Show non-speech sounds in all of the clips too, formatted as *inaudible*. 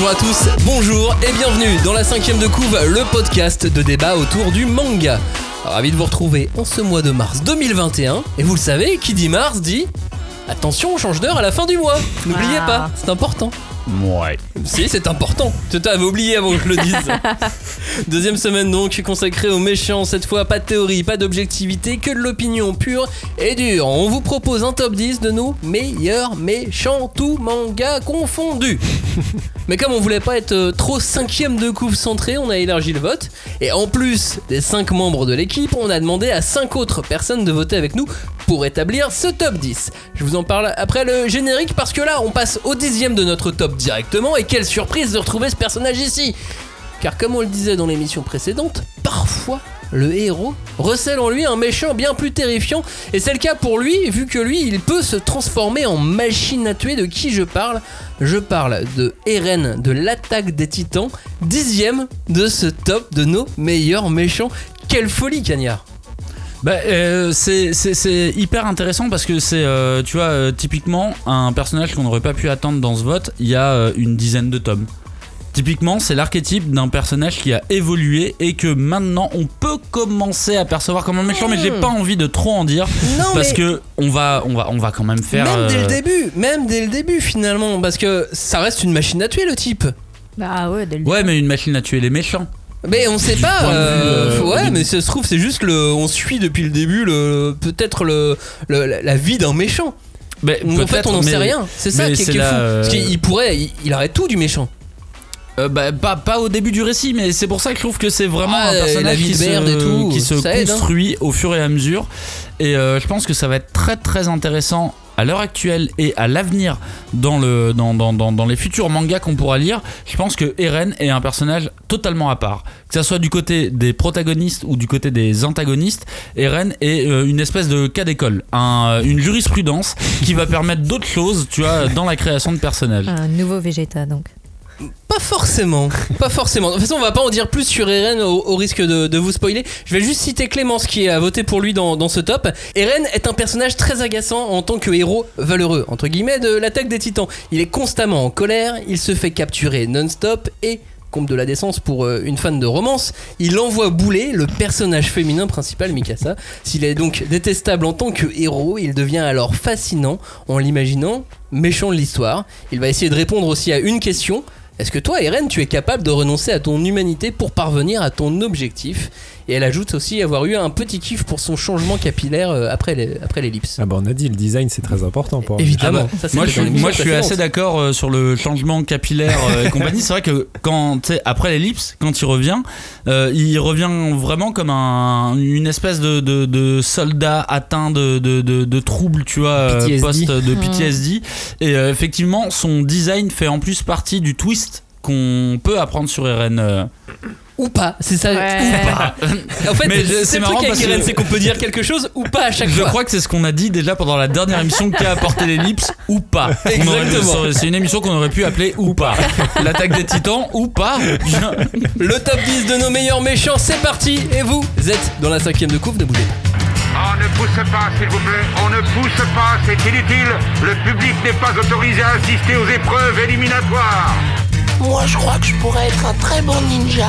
Bonjour à tous, bonjour et bienvenue dans la cinquième de couve, le podcast de débat autour du manga. Ravi de vous retrouver en ce mois de mars 2021. Et vous le savez, qui dit mars dit attention, on change d'heure à la fin du mois. N'oubliez pas, c'est important. Ouais. Si, c'est important. Tu t'avais oublié avant que je le dise. *laughs* Deuxième semaine donc consacrée aux méchants. Cette fois, pas de théorie, pas d'objectivité, que de l'opinion pure et dure. On vous propose un top 10 de nos meilleurs méchants, tout manga confondu. *laughs* Mais comme on voulait pas être euh, trop cinquième de couve centré, on a élargi le vote. Et en plus des 5 membres de l'équipe, on a demandé à 5 autres personnes de voter avec nous pour établir ce top 10. Je vous en parle après le générique parce que là, on passe au dixième de notre top directement. Et quelle surprise de retrouver ce personnage ici Car comme on le disait dans l'émission précédente, parfois le héros recèle en lui un méchant bien plus terrifiant. Et c'est le cas pour lui, vu que lui, il peut se transformer en machine à tuer. De qui je parle? Je parle de Eren de l'attaque des titans, dixième de ce top de nos meilleurs méchants. Quelle folie, Cagnard Bah, euh, c'est, c'est- c'est hyper intéressant parce que c'est, euh, tu vois, euh, typiquement un personnage qu'on n'aurait pas pu attendre dans ce vote il y a euh, une dizaine de tomes. Typiquement, c'est l'archétype d'un personnage qui a évolué et que maintenant on peut commencer à percevoir comme un méchant, mais j'ai pas envie de trop en dire Non, parce mais- que on va, on va, on va quand même faire. Même dès euh, le début, même dès le début finalement, parce que ça reste une machine à tuer le type. Bah ouais, dès le Ouais, mais une machine à tuer les méchants. Mais on sait pas. vue, euh, euh, ouais, mais ça se trouve c'est juste le, on suit depuis le début le peut-être le, le- la, la vie d'un méchant. Mais en fait, on n'en sait rien. C'est ça qui est, la, fou. Parce qu'il pourrait, il, il aurait tout du méchant. Euh, bah, pas, pas au début du récit, mais c'est pour ça que je trouve que c'est vraiment Ah, un la personnage vie qui de se, merde et tout, qui se aide, hein. construit au fur et à mesure. Et euh, je pense que ça va être très très intéressant à l'heure actuelle et à l'avenir dans, le, dans, dans, dans, dans les futurs mangas qu'on pourra lire. Je pense que Eren est un personnage totalement à part. Que ça soit du côté des protagonistes ou du côté des antagonistes, Eren est euh, une espèce de cas d'école, un- une jurisprudence qui va permettre d'autres choses, dans la création de personnages. Un nouveau Vegeta donc. Pas forcément, pas forcément. De toute façon, on va pas en dire plus sur Eren au, risque de, de vous spoiler. Je vais juste citer Clémence qui a voté pour lui dans, dans ce top. Eren est un personnage très agaçant en tant que héros valeureux, entre guillemets, de l'attaque des titans. Il est constamment en colère, il se fait capturer non-stop et comble de la décence pour euh, une fan de romance, il envoie bouler le personnage féminin principal Mikasa. S'il est donc détestable en tant que héros, il devient alors fascinant en l'imaginant méchant de l'histoire. Il va essayer de répondre aussi à une question. Est-ce que toi, Eren, tu es capable de renoncer à ton humanité pour parvenir à ton objectif Et elle ajoute aussi avoir eu un petit kiff pour son changement capillaire euh, après l'ellipse. Ah bah on a dit le design c'est très important pour Évidemment. Ah bah, Ça, moi, je moi, je suis assez d'accord euh, sur le changement capillaire euh, et compagnie. C'est vrai que quand, après l'ellipse, quand il revient, euh, il revient vraiment comme un, une espèce de, de- de soldat atteint de, de, de- de troubles, tu vois, PTSD. post de PTSD. Et euh, effectivement, son design fait en plus partie du twist qu'on peut apprendre sur Eren. Ou pas, c'est ça. Ouais. Ou pas. *laughs* En fait, Mais je- c'est marrant truc avec parce que- c'est qu'on peut dire quelque chose ou pas à chaque Je fois. crois que c'est ce qu'on a dit déjà pendant la dernière émission qui a apporté l'ellipse ou pas. Exactement. C'est une émission qu'on aurait pu appeler ou pas. L'attaque des titans ou pas. *laughs* Le top 10 de nos meilleurs méchants, c'est parti. Et vous êtes dans la cinquième de coupe, ne bougez pas. On ne pousse pas, s'il vous plaît. On ne pousse pas, c'est inutile. Le public n'est pas autorisé à assister aux épreuves éliminatoires. Moi, je crois que je pourrais être un très bon ninja.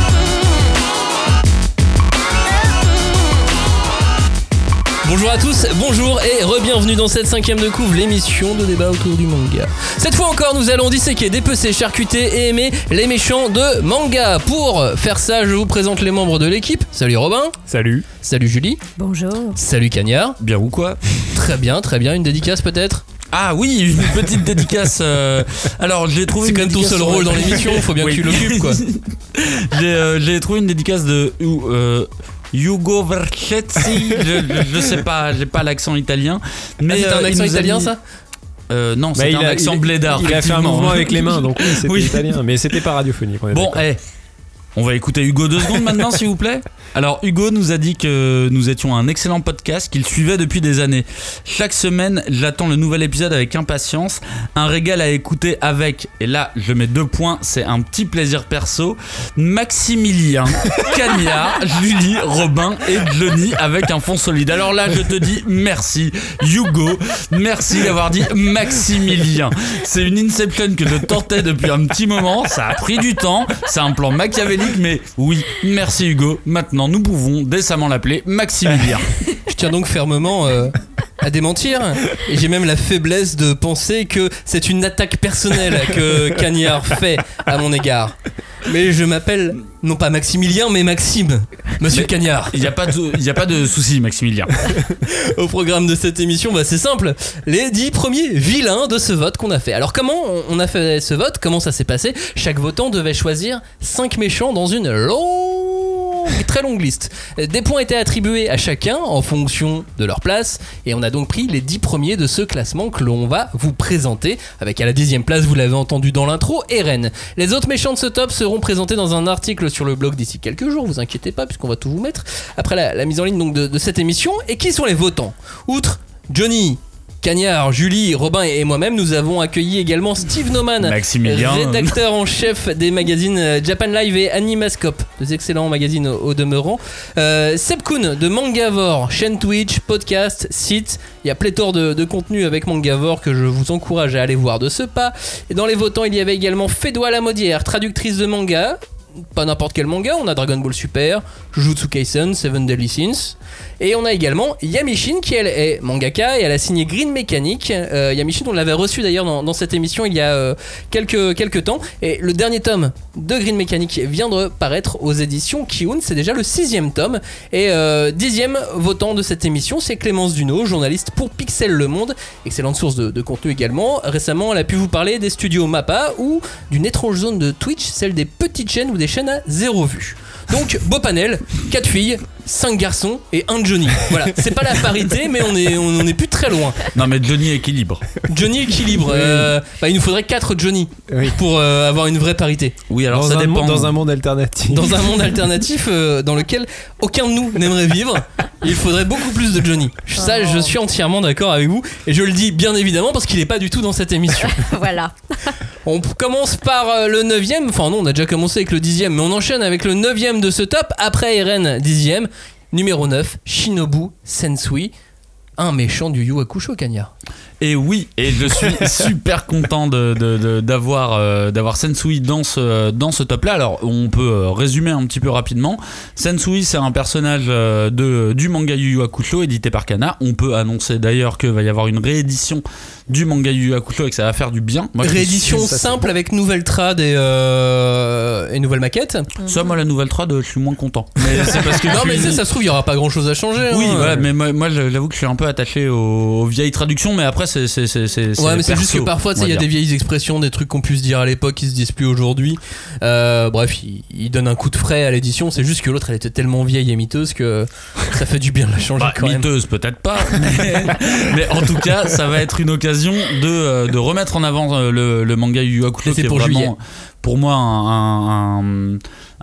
Bonjour à tous, bonjour et re-bienvenue dans cette cinquième de couvre, l'émission de débat autour du manga. Cette fois encore, nous allons disséquer, dépecer, charcuter et aimer les méchants de manga. Pour faire ça, je vous présente les membres de l'équipe. Salut Robin, Salut. salut Julie, Bonjour. salut Cagnard. Bien ou quoi? Très bien, très bien, une dédicace peut-être? Ah oui, une petite dédicace. euh, Alors j'ai trouvé. C'est quand même ton seul rôle dans l'émission, faut bien Oui. que tu l'occupes quoi. *laughs* J'ai euh, j'ai trouvé une dédicace de euh, Hugo Verchetzi. je, je, je sais pas, j'ai pas l'accent italien. Mais Ah, c'était euh, un accent italien mis- ça Euh, non, Bah, c'était un a- accent il- blédard. Il a fait un mouvement avec les mains, donc oui, *laughs* c'était Oui. italien, mais c'était pas radiophonique. on est Bon, eh. On va écouter Hugo deux secondes *laughs* maintenant, s'il vous plaît. Alors, Hugo nous a dit que nous étions un excellent podcast qu'il suivait depuis des années. Chaque semaine, j'attends le nouvel épisode avec impatience. Un régal à écouter avec, et là, je mets deux points, c'est un petit plaisir perso. Maximilien, *laughs* Cagnard, Julie, Robin et Johnny avec un fond solide. Alors là, je te dis merci, Hugo. Merci d'avoir dit Maximilien. C'est une inception que je tentais depuis un petit moment. Ça a pris du temps. C'est un plan machiavélique mais oui, merci Hugo. Maintenant, nous pouvons décemment l'appeler Maximilien. *laughs* Je tiens donc fermement euh, à démentir. Et j'ai même la faiblesse de penser que c'est une attaque personnelle que Cagnard fait à mon égard. Mais je m'appelle non pas Maximilien, mais Maxime, Monsieur Mais Cagnard. Il n'y a pas de, il y a pas de souci, Maximilien. Au programme de cette émission, bah, c'est simple. Les 10 premiers vilains de ce vote qu'on a fait. Alors comment on a fait ce vote? Comment ça s'est passé? Chaque votant devait choisir 5 méchants dans une longue, très longue liste. Des points étaient attribués à chacun en fonction de leur place. Et on a donc pris les 10 premiers de ce classement que l'on va vous présenter. Avec à la dixième place, vous l'avez entendu dans l'intro, Eren. Les autres méchants de ce top seront présentés dans un article sur le blog d'ici quelques jours, vous inquiétez pas, puisqu'on va tout vous mettre après la, mise en ligne donc, de cette émission. Et qui sont les votants? Outre Johnny, Cagnard, Julie, Robin et moi-même, nous avons accueilli également Steve Noman, Maximilien. rédacteur en chef des magazines euh, Japan Live et Animascope, deux excellents magazines au, au demeurant. Euh, Seb Kuhn de Mangavore, chaîne Twitch, podcast, site. Il y a pléthore de, de contenu avec Mangavore que je vous encourage à aller voir de ce pas. Et dans les votants, il y avait également Fédois Lamodière, traductrice de manga. Pas n'importe quel manga, on a Dragon Ball Super, Jujutsu Kaisen, Seven Deadly Sins. Et on a également Yamishin qui elle est mangaka et elle a signé Green Mechanic. Euh, Yamishin on l'avait reçu d'ailleurs dans, cette émission il y a euh, quelques, quelques temps. Et le dernier tome de Green Mechanic vient de paraître aux éditions Kiun. C'est déjà le sixième tome. Et euh, dixième votant de cette émission c'est Clémence Duno, journaliste pour Pixel Le Monde. Excellente source de, de contenu également. Récemment elle a pu vous parler des studios Mappa ou d'une étrange zone de Twitch, celle des petites chaînes ou des chaînes à zéro vue. Donc beau panel, 4 filles, 5 garçons et un Johnny. Voilà, c'est pas la parité, mais on est, on en est plus très loin. Non, mais Johnny équilibre. Johnny équilibre. euh, bah, il nous faudrait 4 Johnny Oui. pour euh, avoir une vraie parité. Oui, alors dans, ça un, dépend. monde- dans un monde alternatif. Dans un monde alternatif euh, dans lequel aucun de nous n'aimerait vivre, il faudrait beaucoup plus de Johnny. Ça, je suis entièrement d'accord avec vous. Et je le dis bien évidemment parce qu'il est pas du tout dans cette émission. *laughs* voilà. On commence par le 9ème, enfin non, on a déjà commencé avec le 10ème, mais on enchaîne avec le 9ème de ce top, après Eren 10ème, numéro 9, Shinobu Sensui, un méchant du Yu Hakusho Kanya. Et oui, et je suis *laughs* super content de- de- de- d'avoir euh, d'avoir Sensui dans ce, dans ce top là. Alors, on peut euh, résumer un petit peu rapidement. Sensui, c'est un personnage euh, de, du manga Yu Yu Hakusho édité par Kana. On peut annoncer d'ailleurs qu'il va y avoir une réédition du manga Yu Yu Hakusho et que ça va faire du bien. Moi, Réédition suis- ça, c'est simple avec nouvelle trad et, euh, et nouvelle maquette. Ça, moi, la nouvelle trad, je suis moins content. Mais c'est parce que *laughs* Non mais suis- ça, ça se trouve, il y aura pas grand chose à changer. Oui, hein. voilà, mais moi, moi, j'avoue que je suis un peu attaché aux, aux vieilles traductions, mais après, c'est. c'est- c'est- c'est- Ouais, mais c'est juste que parfois, il y a des vieilles expressions, des trucs qu'on puisse dire à l'époque qui se disent plus aujourd'hui. Euh, bref, il, il donne un coup de frais à l'édition. C'est juste que l'autre, elle était tellement vieille et miteuse que ça fait du bien de la changer Bah, quand miteuse, peut-être pas, mais, mais en tout cas, ça va être une occasion de, euh, de remettre en avant euh, le, le manga Yu Hakusho, c'est pour vraiment, juillet. pour moi, un, un- un-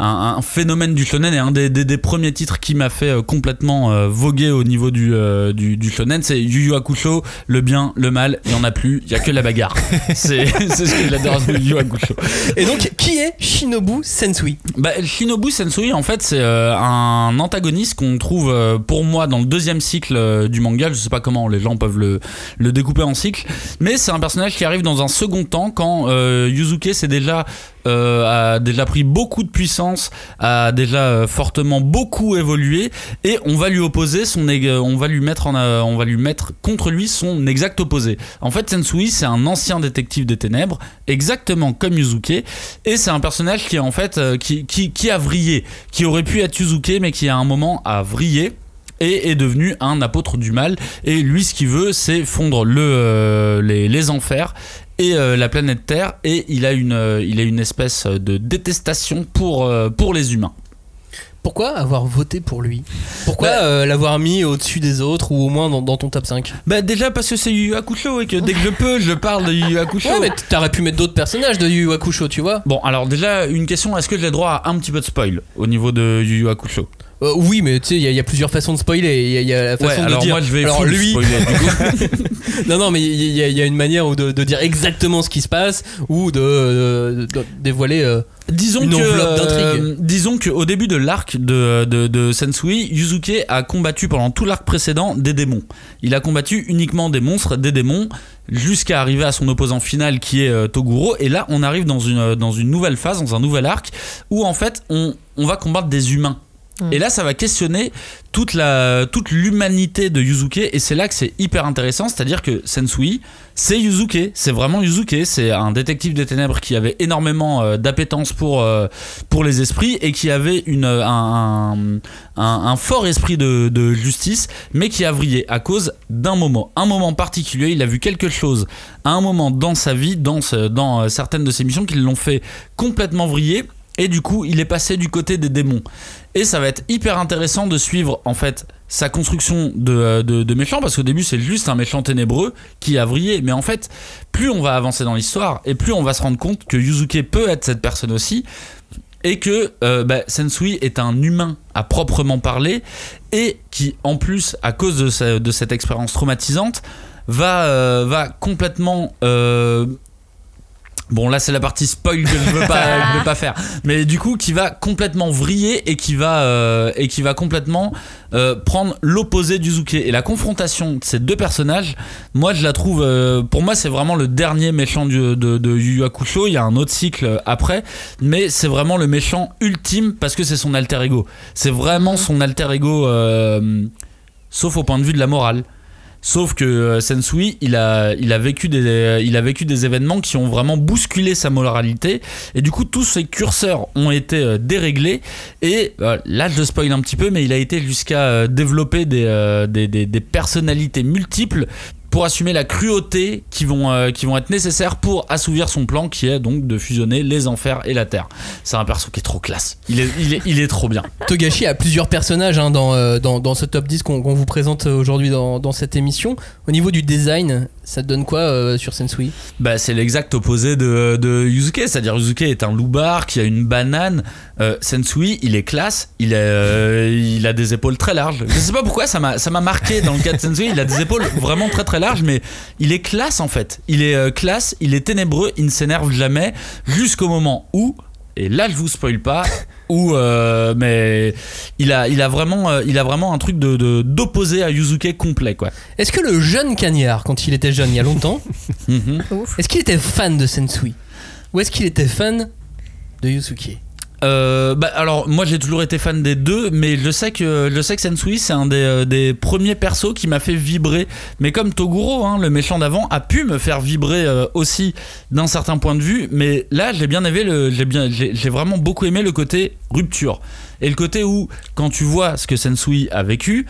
un phénomène du shonen et un des, des- des premiers titres qui m'a fait euh, complètement euh, voguer au niveau du, euh, du, du shonen. C'est Yu Yu Hakusho, le bien, le mal, il y en a plus, il y a que la bagarre. *laughs* C'est ce que j'adore de Yu Yu Hakusho. Et donc, qui est Shinobu Sensui? Bah, Shinobu Sensui, en fait, c'est euh, un antagoniste qu'on trouve euh, pour moi dans le deuxième cycle du manga. Je sais pas comment les gens peuvent le, le découper en cycle, mais c'est un personnage qui arrive dans un second temps quand euh, Yuzuke s'est déjà euh, a déjà pris beaucoup de puissance, a déjà euh, fortement beaucoup évolué, et on va lui opposer son, on va lui mettre euh, on va lui mettre contre lui son exact opposé. En fait, Sensui, c'est un ancien détective des ténèbres, exactement comme Yuzuke, et c'est un personnage qui en fait qui, qui, a vrillé, qui aurait pu être Yuzuke, mais qui à un moment a vrillé et est devenu un apôtre du mal. Et lui, ce qu'il veut, c'est fondre le, les, les enfers et euh, la planète Terre. Et il a une, euh, il a une espèce de détestation pour, euh, pour les humains. pourquoi avoir voté pour lui? Pourquoi Bah- euh, l'avoir mis au-dessus des autres ou au moins dans, dans ton top 5 Bah déjà parce que c'est Yu Yu Hakusho et que dès que je peux, je parle de Yu Yu Hakusho. Ouais, mais t'aurais pu mettre d'autres personnages de Yu Yu Hakusho, tu vois Bon, alors déjà, une question, est-ce que j'ai droit à un petit peu de spoil au niveau de Yu Yu Hakusho? Euh, Oui, mais tu sais, il y, a- il y a plusieurs façons de spoiler. Il y, a- il y a la façon Ouais, de alors dire. moi je vais alors lui, spoiler, du coup. *laughs* non, non, mais il y, a- il y a une manière de, de dire exactement ce qui se passe ou de, de- de dévoiler. euh, Disons Une que, euh, disons qu'au début de l'arc de, de, de Sensui, Yuzuke a combattu pendant tout l'arc précédent des démons. Il a combattu uniquement des monstres, des démons, jusqu'à arriver à son opposant final qui est euh, Toguro. Et là, on arrive dans une, dans une nouvelle phase, dans un nouvel arc, où en fait, on, on va combattre des humains. Et là, ça va questionner toute la toute l'humanité de Yuzuke et c'est là que c'est hyper intéressant, c'est-à-dire que Sensui, c'est Yuzuke, c'est vraiment Yuzuke, c'est un détective des ténèbres qui avait énormément euh, d'appétence pour euh, pour les esprits et qui avait une un, un, fort esprit de, justice, mais qui a vrillé à cause d'un moment, un moment particulier. Il a vu quelque chose à un moment dans sa vie, dans dans euh, certaines de ses missions qui l'ont fait complètement vriller. Et du coup, il est passé du côté des démons. Et ça va être hyper intéressant de suivre en fait sa construction de, euh, de, méchant parce qu'au début c'est juste un méchant ténébreux qui a vrillé. Mais en fait plus on va avancer dans l'histoire et plus on va se rendre compte que Yuzuke peut être cette personne aussi et que euh, bah, Sensui est un humain à proprement parler et qui en plus à cause de, cette expérience traumatisante va, euh, complètement Bon là c'est la partie spoil que je veux pas, *laughs* je veux pas faire, mais du coup qui va complètement vriller et qui va euh, et qui va complètement euh, prendre l'opposé d'Uzuke et la confrontation de ces deux personnages, moi je la trouve, euh, pour moi c'est vraiment le dernier méchant du- de, de Yu Yu Hakusho. Il y a un autre cycle après, mais c'est vraiment le méchant ultime parce que c'est son alter ego. C'est vraiment son alter ego, sauf au point de vue de la morale. Sauf que euh, Sensui, il a, il, a vécu des, événements qui ont vraiment bousculé sa moralité. Et du coup, tous ses curseurs ont été euh, déréglés. Et euh, là, je spoil un petit peu, mais il a été jusqu'à développer des personnalités multiples pour assumer la cruauté qui vont, euh, qui vont être nécessaires pour assouvir son plan qui est donc de fusionner les enfers et la terre. C'est un perso qui est trop classe. Il est, il est, il est trop bien. *laughs* Togashi a plusieurs personnages hein, dans, euh, dans, dans ce top 10 qu'on vous présente aujourd'hui dans, dans cette émission. Au niveau du design, ça te donne quoi euh, sur Sensui? Bah, c'est l'exact opposé de, de Yuzuke, c'est-à-dire Yuzuke est un loupard qui a une banane. Euh, Sensui, il est classe, il, est, euh, il a des épaules très larges. Je sais pas pourquoi ça m'a marqué dans le cas de Sensui, il a des épaules vraiment très très larges, mais il est classe en fait. Il est euh, classe, il est ténébreux, il ne s'énerve jamais, jusqu'au moment où, et là je vous spoil pas, *laughs* où euh, mais il a, il a vraiment, euh, il a vraiment un truc de de- d'opposé à Yuzuke complet quoi. Est-ce que le jeune Cagnard, quand il était jeune il y a longtemps, *laughs* Mhm. est-ce qu'il était fan de Sensui? Ou est-ce qu'il était fan de Yusuke Euh, bah alors moi j'ai toujours été fan des deux mais je sais que je sais que Sensui c'est un des, euh, des premiers persos qui m'a fait vibrer mais comme Toguro hein, le méchant d'avant a pu me faire vibrer euh, aussi d'un certain point de vue mais là j'ai bien aimé j'ai bien j'ai vraiment beaucoup aimé le côté rupture et le côté où quand tu vois ce que Sensui a vécu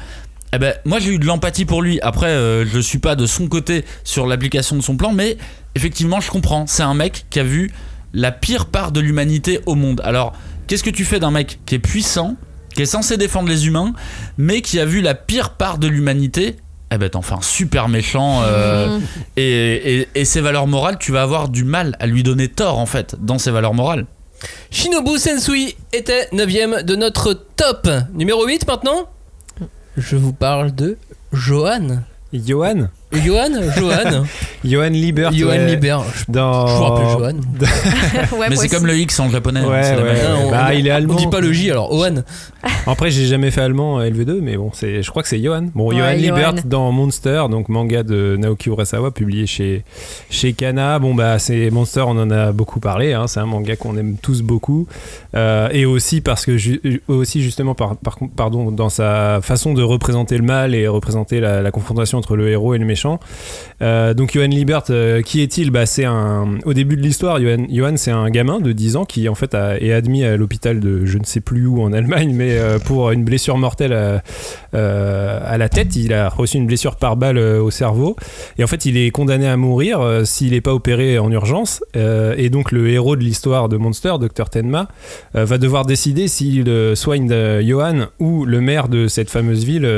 eh ben, moi j'ai eu de l'empathie pour lui. Après, euh, je suis pas de son côté sur l'application de son plan, mais effectivement, je comprends. C'est un mec qui a vu la pire part de l'humanité au monde. Alors, qu'est-ce que tu fais d'un mec qui est puissant, qui est censé défendre les humains, mais qui a vu la pire part de l'humanité? Eh ben t'en fais un super méchant euh, *laughs* et, et- et ses valeurs morales tu vas avoir du mal à lui donner tort en fait dans ses valeurs morales Shinobu Sensui était 9ème de notre top. Numéro 8 maintenant? Je vous parle de Johan. Johan? Johan Johan *laughs* Johan Liebert. Johan ouais. Liebert. Je, Dans... je vous rappelle Johan. *laughs* *laughs* Ouais, mais c'est comme le X en japonais Ouais, la on, Bah, on- il est allemand. on dit pas le J alors Johan. Après, j'ai jamais fait allemand euh, LV2, mais bon, c'est, je crois que c'est Johan. Bon, Ouais, Johan Liebert Johan. dans Monster, donc manga de Naoki Urasawa, publié chez, chez Kana. Bon, bah, c'est Monster, on en a beaucoup parlé. hein, c'est un manga qu'on aime tous beaucoup. Euh, et aussi parce que, ju- aussi justement, par, par- pardon, dans sa façon de représenter le mal et représenter la, la confrontation entre le héros et le méchant Euh, donc Johan Liebert, euh, qui est-il bah, c'est un au début de l'histoire, Johan, c'est un gamin de 10 ans qui en fait est admis à l'hôpital de je ne sais plus où en Allemagne, mais euh, pour une blessure mortelle à, à la tête. Il a reçu une blessure par balle au cerveau et en fait il est condamné à mourir s'il n'est pas opéré en urgence. Et donc le héros de l'histoire de Monster, Dr Tenma, va devoir décider s'il soigne Johan ou le maire de cette fameuse ville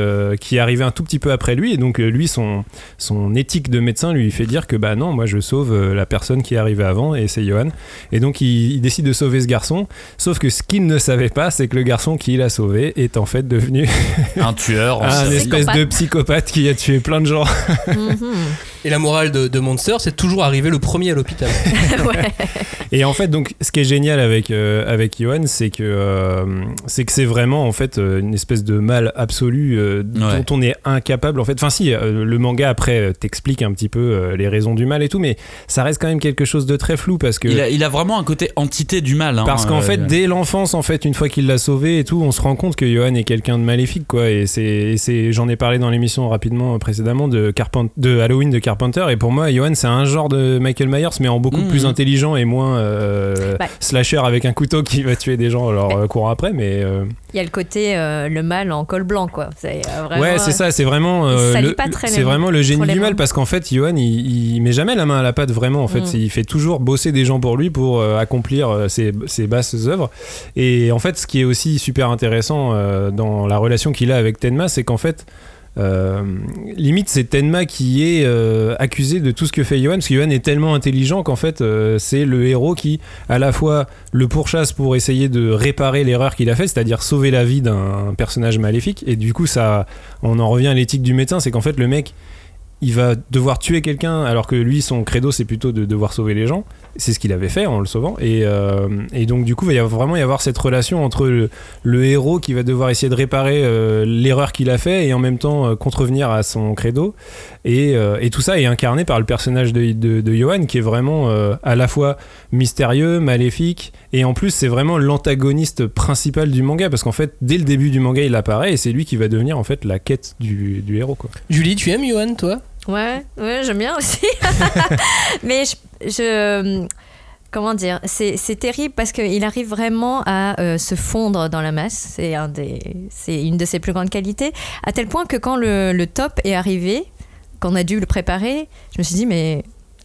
qui est arrivé un tout petit peu après lui. Et donc lui, son, son éthique de médecin lui fait dire que bah non, moi je sauve euh, la personne qui est arrivée avant et c'est Johan. Et donc il, il décide de sauver ce garçon. Sauf que ce qu'il ne savait pas, c'est que le garçon qu'il a sauvé est en fait devenu Un tueur. *laughs* en un espèce de psychopathe qui a tué plein de gens. *laughs* Et la morale de, de Monster, c'est toujours arriver le premier à l'hôpital. *laughs* Et en fait, donc, ce qui est génial avec euh, avec Johan, c'est que euh, c'est que c'est vraiment en fait euh, une espèce de mal absolu euh, Ouais. dont on est incapable. En fait, enfin si, euh, le manga après t'explique un petit peu euh, les raisons du mal et tout, mais ça reste quand même quelque chose de très flou parce que Il a, il a vraiment un côté entité du mal. hein, parce qu'en euh, fait, dès l'enfance, en fait, une fois qu'il l'a sauvé et tout, on se rend compte que Johan est quelqu'un de maléfique, quoi. Et c'est, j'en ai parlé dans l'émission rapidement précédemment de Carpent- de Halloween de Carpenter. Et pour moi, Johan, c'est un genre de Michael Myers, mais en beaucoup plus intelligent et moins euh, Bah. slasher avec un couteau qui va tuer des gens alors euh, courant après. Mais euh, Il y a le côté euh, le mal en col blanc, quoi. C'est vraiment, ouais, c'est ça. C'est vraiment, euh, le, c'est vraiment le génie du mal mains. parce qu'en fait, Johan, il, il met jamais la main à la pâte vraiment. En fait, Mm. Il fait toujours bosser des gens pour lui pour euh, accomplir ses, ses basses œuvres. Et en fait, ce qui est aussi super intéressant euh, dans la relation qu'il a avec Tenma, c'est qu'en fait, euh, limite, c'est Tenma qui est euh, accusé de tout ce que fait Johan, parce que Johan est tellement intelligent qu'en fait, euh, c'est le héros qui, à la fois, le pourchasse pour essayer de réparer l'erreur qu'il a faite, c'est-à-dire sauver la vie d'un personnage maléfique. Et du coup, ça, on en revient à l'éthique du médecin, c'est qu'en fait, le mec, il va devoir tuer quelqu'un alors que lui son credo c'est plutôt de devoir sauver les gens. C'est ce qu'il avait fait en le sauvant. Et, euh, et donc du coup il va y avoir- vraiment y avoir cette relation entre le, héros qui va devoir essayer de réparer euh, l'erreur qu'il a fait et en même temps euh, contrevenir à son credo. Et, et tout ça est incarné par le personnage de, de, Johan qui est vraiment à la fois mystérieux maléfique et en plus c'est vraiment l'antagoniste principal du manga parce qu'en fait dès le début du manga il apparaît et c'est lui qui va devenir en fait la quête du, du héros quoi. Julie, tu aimes Johan, toi? Ouais, ouais, j'aime bien aussi. *laughs* Mais je, je- comment dire, c'est c'est terrible parce qu'il arrive vraiment à euh, se fondre dans la masse. C'est un des, c'est une de ses plus grandes qualités. À tel point que quand le, le top est arrivé, qu'on a dû le préparer, je me suis dit mais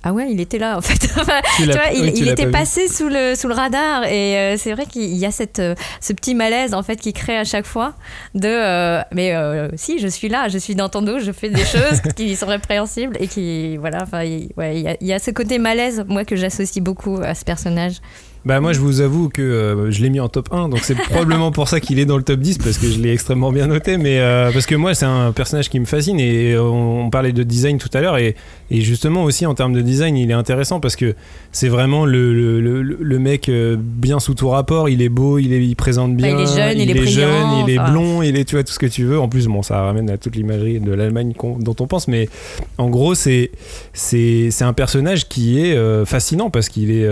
ah ouais, il était là en fait. Enfin, *laughs* Tu vois, il, oui, tu il l'as était pas passé sous le, sous le radar et euh, c'est vrai qu'il y a cette, euh, ce petit malaise en fait qui crée à chaque fois de euh, mais si je suis là, je suis dans ton dos, je fais des choses *laughs* qui sont répréhensibles et qui voilà, enfin il ouais, il y, a- il y a ce côté malaise moi que j'associe beaucoup à ce personnage. Bah moi je vous avoue que euh, je l'ai mis en top 1 donc c'est *laughs* probablement pour ça qu'il est dans le top 10 parce que je l'ai extrêmement bien noté mais euh, parce que moi c'est un personnage qui me fascine et euh, on, on parlait de design tout à l'heure et, et justement aussi en termes de design il est intéressant parce que c'est vraiment le, le, le- le mec bien sous tout rapport il est beau il, est, il présente bien il est jeune, il est brillant, jeune il est blond il est tu vois tout ce que tu veux. En plus bon ça ramène à toute l'imagerie de l'Allemagne dont on pense mais en gros c'est un personnage qui est euh, fascinant parce qu'il est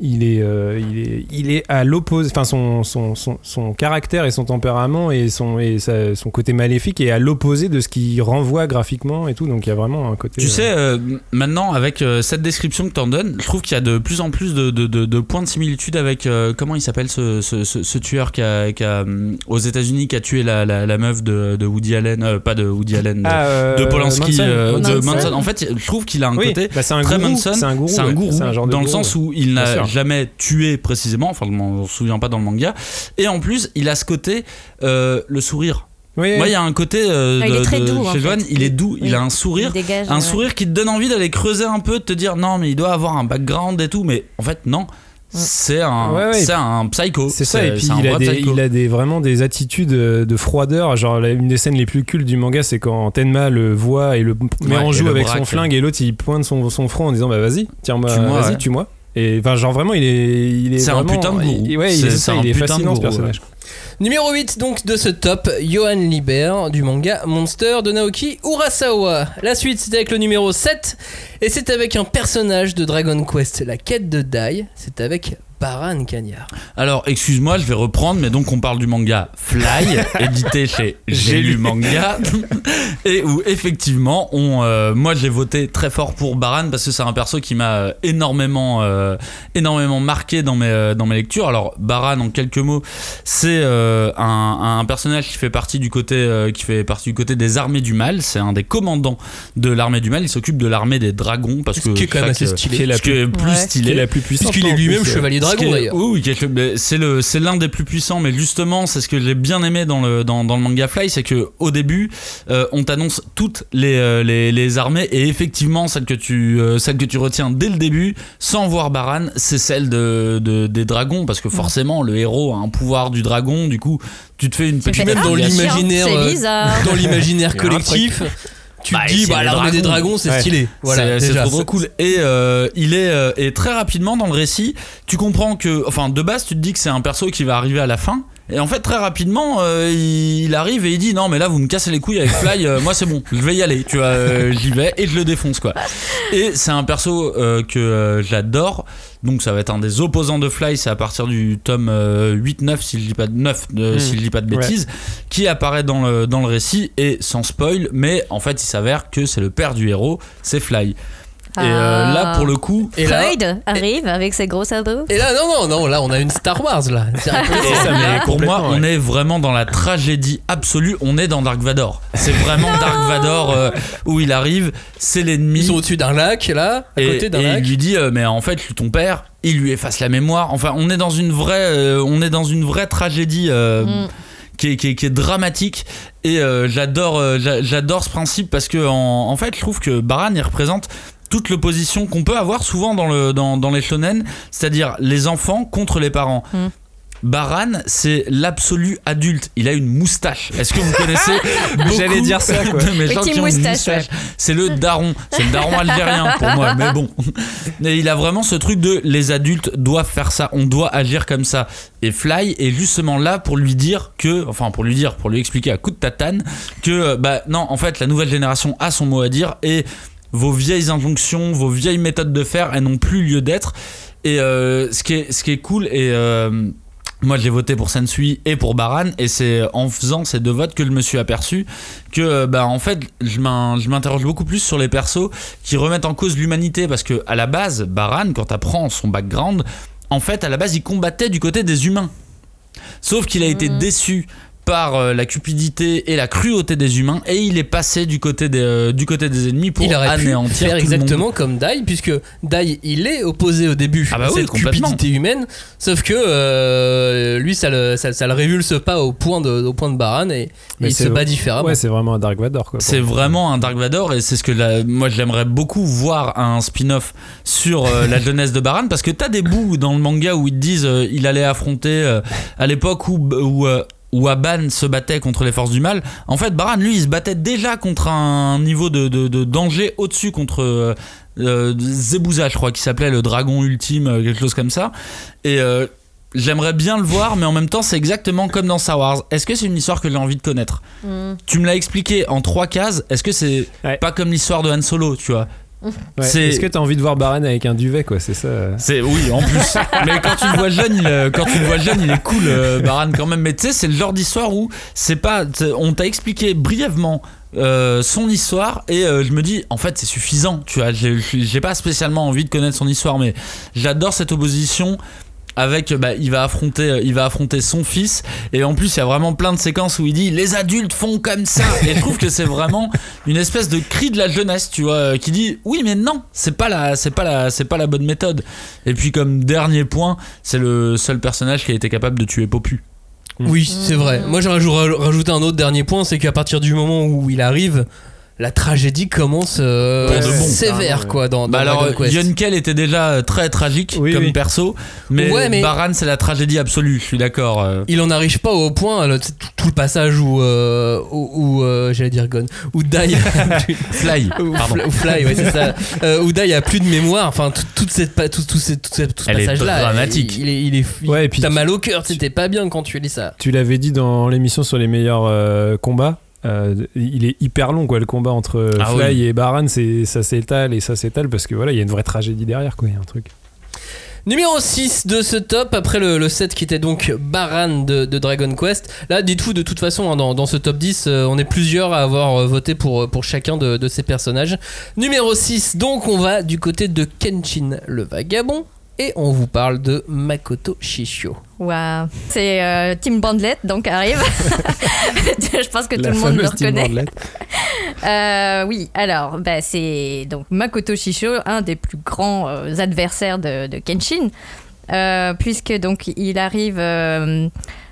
il est, euh, il est, il est à l'opposé, enfin son, son, son, son caractère et son tempérament et son, et sa- son côté maléfique est à l'opposé de ce qu'il renvoie graphiquement et tout, donc il y a vraiment un côté. Tu euh, sais, euh, maintenant, avec euh, cette description que tu en donnes, je trouve qu'il y a de plus en plus de, de- de- de points de similitude avec. euh, comment il s'appelle ce, ce- ce- ce tueur qui a, qui a, aux États-Unis qui a tué la, la- la meuf de, de Woody Allen, euh, pas de Woody Allen, de, Ah, euh, de Polanski, Manson. euh, de Manson. Manson. En fait, je trouve qu'il a un Oui, côté bah, c'est un très gourou, Manson. c'est un gourou, un genre de dans le gourou, sens ouais. où il n'a. Jamais tué précisément, enfin, on ne se souvient pas dans le manga. Et en plus, il a ce côté, euh, le sourire. Oui, Moi, il y a un côté euh, Ah, il est de- très de- doux, en chez Johan, fait. il est doux, il a un sourire, dégage, un ouais. sourire qui te donne envie d'aller creuser un peu, de te dire non, mais il doit avoir un background et tout, mais en fait, non. C'est un, Ouais, ouais. c'est un psycho. C'est ça, et puis il a, des, psycho. il a des, vraiment des attitudes euh, de froideur. Genre, la- une des scènes les plus cultes du manga, c'est quand Tenma le voit et le met Ouais, en joue avec braque. son flingue, et l'autre il pointe son, son front en disant Bah vas-y, tiens-moi, Tue-moi, vas-y, ouais. tue-moi. Et enfin, genre vraiment, il est. il est C'est un putain de gourou. il- ouais, il C'est- est, c'est ça, un il est putain de fascinant ce personnage. Numéro 8 donc de ce top, Johan Liber du manga Monster de Naoki Urasawa. La suite c'est avec le numéro 7 et c'est avec un personnage de Dragon Quest, la quête de Dai, c'est avec Baran Cagnard. Alors, excuse-moi, je vais reprendre, mais donc on parle du manga Fly, *laughs* édité chez J'ai lu manga, *laughs* et où effectivement, on, euh, moi j'ai voté très fort pour Baran parce que c'est un perso qui m'a euh, énormément, euh, énormément marqué dans mes, euh, dans mes lectures. Alors, Baran, en quelques mots, c'est euh, un, un personnage qui fait partie du côté, euh, qui fait partie du côté des armées du mal. C'est un des commandants de l'armée du mal. Il s'occupe de l'armée des dragons parce Ce que qui est quand même assez stylé. ce la plus Ouais. stylé. La plus puissante. Puisqu'il est lui-même chevalier Ce dragon d'ailleurs. Oui, c'est le, c'est l'un des plus puissants. Mais justement, c'est ce que j'ai bien aimé dans le dans, dans le manga Fly, c'est que au début, euh, on t'annonce toutes les, euh, les, les armées et effectivement celle que tu euh, celle que tu retiens dès le début, sans voir Baran, c'est celle de, de- des dragons parce que forcément le héros a un pouvoir du dragon. Du coup, tu te fais une petite même dans l'imaginaire, *laughs* dans collectif, tu Bah, te dis bah l'armée des dragons. c'est Ouais. stylé. Voilà, c'est trop cool. Et euh, il est euh, et très rapidement dans le récit, tu comprends que, enfin, de base, tu te dis que c'est un perso qui va arriver à la fin. Et en fait, très rapidement, euh, il, arrive et il dit non, mais là, vous me cassez les couilles avec Fly. euh, moi, c'est bon, je vais y aller. Tu vois, euh, j'y vais et je le défonce quoi. Et c'est un perso que j'adore. Donc ça va être un des opposants de Fly, c'est à partir du tome euh, 8-9 si je dis pas de 9 de- Hmm. si je dis pas de bêtises, qui apparaît dans le, dans le récit et sans spoil, mais en fait il s'avère que c'est le père du héros, c'est Fly. Et euh, Ah. là pour le coup, Et là, arrive avec ses gros sabots. et là non non non là on a une Star Wars là. Ça, mais pour moi on est vraiment dans la tragédie absolue, on est dans Dark Vador. C'est vraiment Dark Vador euh, où il arrive, c'est l'ennemi. Ils sont au-dessus d'un lac là, à et, côté d'un et lac. il lui dit euh, mais en fait ton père il lui efface la mémoire enfin on est dans une vraie euh, on est dans une vraie tragédie euh, Mm. qui, est, qui est- qui est dramatique et euh, j'adore euh, j'a- j'adore ce principe parce que en, en fait je trouve que Baran il représente toute l'opposition qu'on peut avoir souvent dans, le, dans, dans les shonen, c'est-à-dire les enfants contre les parents. Mm. Baran, c'est l'absolu adulte. Il a une moustache. Est-ce que vous connaissez *laughs* J'allais dire ça, quoi. de mes gens Petit qui ont une moustache, moustache C'est le daron. C'est le daron algérien pour moi, mais bon. Et il a vraiment ce truc de les adultes doivent faire ça, on doit agir comme ça. Et Fly est justement là pour lui dire que, enfin pour lui dire, pour lui expliquer à coup de tatane que, bah non, en fait, la nouvelle génération a son mot à dire et vos vieilles injonctions, vos vieilles méthodes de faire, elles n'ont plus lieu d'être. Et euh, ce, qui est, ce qui est cool, et euh, moi j'ai voté pour Sensui et pour Baran, et c'est en faisant ces deux votes que je me suis aperçu que, euh, bah, en fait, je m'in- je m'interroge beaucoup plus sur les persos qui remettent en cause l'humanité, parce que à la base, Baran, quand t'apprends son background, en fait, à la base, il combattait du côté des humains. Sauf qu'il a été Mhm. déçu par euh, la cupidité et la cruauté des humains et il est passé du côté des, euh, du côté des ennemis pour il aurait pu anéantir faire tout le monde. exactement comme Dai, puisque Dai il est opposé au début Ah bah à oui, cette cupidité humaine, sauf que euh, lui ça le, ça, ça le révulse pas au point de, au point de Baran et, et il c'est- se bat différemment. Ouais, c'est vraiment un Dark Vador quoi. C'est vraiment un Dark Vador et c'est ce que la- moi j'aimerais beaucoup voir un spin-off sur euh, la *laughs* jeunesse de Baran parce que t'as des bouts dans le manga où ils te disent euh, il allait affronter euh, à l'époque où, où, euh, où Aban se battait contre les forces du mal. En fait, Baran lui il se battait déjà contre un niveau de, de- de danger au-dessus contre euh, euh, Zebuza, je crois, qui s'appelait le dragon ultime, euh, quelque chose comme ça. Et euh, J'aimerais bien le voir, mais en même temps, c'est exactement comme dans Star Wars. Est-ce que c'est une histoire que j'ai envie de connaître? Mm. Tu me l'as expliqué en trois cases. Est-ce que c'est Ouais. pas comme l'histoire de Han Solo, tu vois? Ouais. Est-ce que t'as envie de voir Baran avec un duvet quoi C'est ça. C'est oui, en plus. *laughs* mais quand tu le vois jeune, il, euh, quand tu le vois jeune, il est cool, euh, Baran quand même. Mais tu sais, c'est le genre d'histoire où c'est pas, on t'a expliqué brièvement. euh, son histoire et euh, je me dis en fait c'est suffisant tu vois j'ai j'ai pas spécialement envie de connaître son histoire mais j'adore cette opposition avec bah, il va affronter il va affronter son fils. Et en plus il y a vraiment plein de séquences où il dit les adultes font comme ça. Et je trouve que c'est vraiment une espèce de cri de la jeunesse tu vois euh, qui dit oui mais non c'est pas la c'est pas la c'est pas la bonne méthode. Et puis comme dernier point c'est le seul personnage qui a été capable de tuer Popu. Oui, c'est vrai. Moi, j'aurais rajou- rajouté un autre dernier point, c'est qu'à partir du moment où il arrive, la tragédie commence euh, bon. sévère, Ouais. quoi, dans, dans bah alors. Yunkel était déjà euh, très tragique Oui, comme oui. perso mais, Ouais, mais- Baran c'est la tragédie absolue je suis d'accord euh. Il en arrive pas au point, le- tout, tout le passage où, euh, où, où, euh, j'allais dire Gon, où Dai, *laughs* Fly *laughs* ou, pardon Fly, ou Fly, ouais, c'est ça, euh, où Dai a plus de mémoire, enfin, tout- toute cette, tout, tout, cette- tout, ce- tout ce Elle est passage-là, dramatique. Il, il est, il est, il- Ouais, et puis t'as tu- mal au cœur, c'était pas bien quand tu lis ça. Tu l'avais dit dans l'émission sur les meilleurs euh, combats. Euh, il est hyper long quoi le combat entre Ah Fly oui. et Baran c'est ça s'étale et ça s'étale parce que voilà il y a une vraie tragédie derrière quoi il y a un truc Numéro 6 de ce top, après le, le set qui était donc Baran de, de Dragon Quest. Là, dites-vous, de toute façon, hein, dans, dans ce top 10, euh, on est plusieurs à avoir euh, voté pour, pour chacun de, de ces personnages. Numéro 6, donc on va du côté de Kenshin le vagabond. Et on vous parle de Makoto Shishio. Waouh. C'est euh, Tim Bandlet, donc arrive. *laughs* Je pense que tout le monde le fameuse Team reconnaît. Bandlet. *laughs* Euh, oui, alors, bah, c'est donc Makoto Shisho, un des plus grands euh, adversaires de, de Kenshin, euh, puisque donc il arrive euh,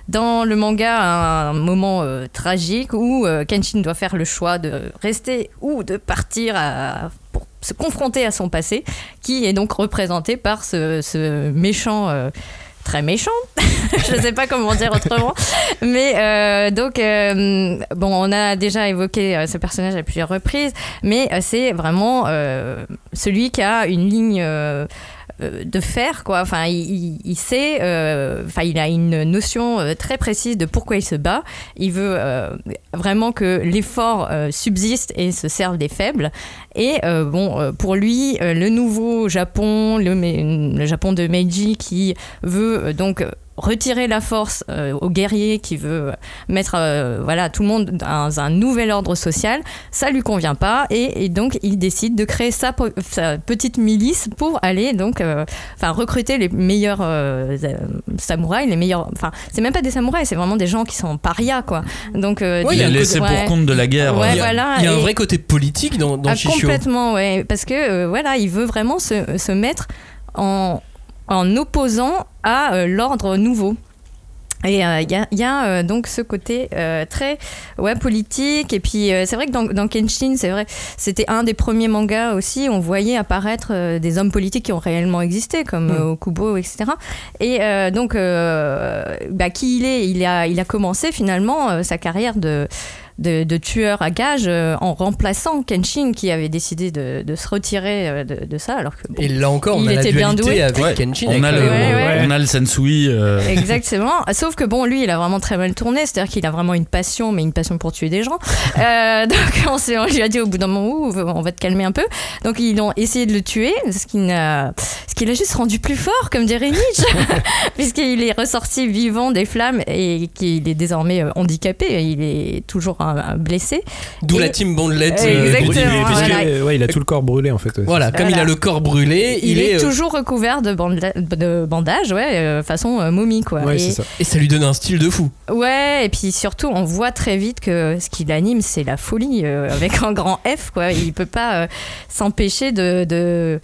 dans le manga à un moment euh, tragique où euh, Kenshin doit faire le choix de rester ou de partir à- pour se confronter à son passé, qui est donc représenté par ce, ce méchant. euh, Très méchant, *laughs* je ne sais pas comment dire autrement, mais euh, donc euh, bon, on a déjà évoqué ce personnage à plusieurs reprises, mais c'est vraiment celui qui a une ligne de fer, quoi. Enfin, il, sait, euh, enfin, il a une notion euh, très précise de pourquoi il se bat. Il veut euh, vraiment que l'effort euh, subsiste et se serve des faibles. Et euh, bon, euh, pour lui, euh, le nouveau Japon, le, Japon de Meiji, qui veut euh, donc retirer la force euh, aux guerriers, qui veut mettre euh, voilà tout le monde dans un nouvel ordre social, ça lui convient pas et, et donc il décide de créer sa, petite milice pour aller donc euh, enfin recruter les meilleurs euh, samouraïs, les meilleurs enfin c'est même pas des samouraïs, c'est vraiment des gens qui sont parias quoi. Donc Ouais, il y a laissés ouais. pour compte de la guerre. Ouais, il y a, voilà, il y a un vrai côté politique dans, dans ah, Shishio. complètement, ouais, parce que voilà, il veut vraiment se, se mettre en, en opposant à euh, l'ordre nouveau. Et euh, il y a, il y a, euh, donc ce côté euh, très ouais, politique. Et puis c'est vrai que dans, dans Kenshin, c'est vrai, c'était un des premiers mangas aussi. On voyait apparaître des hommes politiques qui ont réellement existé, comme Mm. Okubo, etc. Et donc, bah, qui il est? Il a, il a commencé finalement sa carrière de, de, de tueur à gages euh, en remplaçant Kenshin qui avait décidé de, de se retirer euh, de, de ça. Alors que, bon, Et là encore, on Il a la était bien doué. avec Ouais, Kenshin. on, a avec le, le- Ouais, ouais. on a le Sensui. euh, Exactement. Sauf que bon, lui, il a vraiment très mal tourné. C'est-à-dire qu'il a vraiment une passion, mais une passion pour tuer des gens. *laughs* Euh, donc on, lui a dit au bout d'un moment, on va te calmer un peu. Donc ils ont essayé de le tuer, ce qui n'a, ce qui l'a juste rendu plus fort, comme dirait Nietzsche, *laughs* puisqu'il est ressorti vivant des flammes et qu'il est désormais handicapé. Il est toujours blessé. D'où Et- la team Bandlet. Exactement, brûlée, voilà. puisque- Voilà. Euh, ouais, il a tout le corps brûlé en fait. Voilà, comme il a le corps brûlé, Il, il, est, est, euh, toujours recouvert de, banda- de bandage, ouais, euh, façon euh, momie, quoi. Ouais, Et- ça. et ça lui donne un style de fou. Ouais, et puis surtout, on voit très vite que ce qui l'anime, c'est la folie, euh, avec un grand F, quoi. Il peut pas euh, s'empêcher de. de-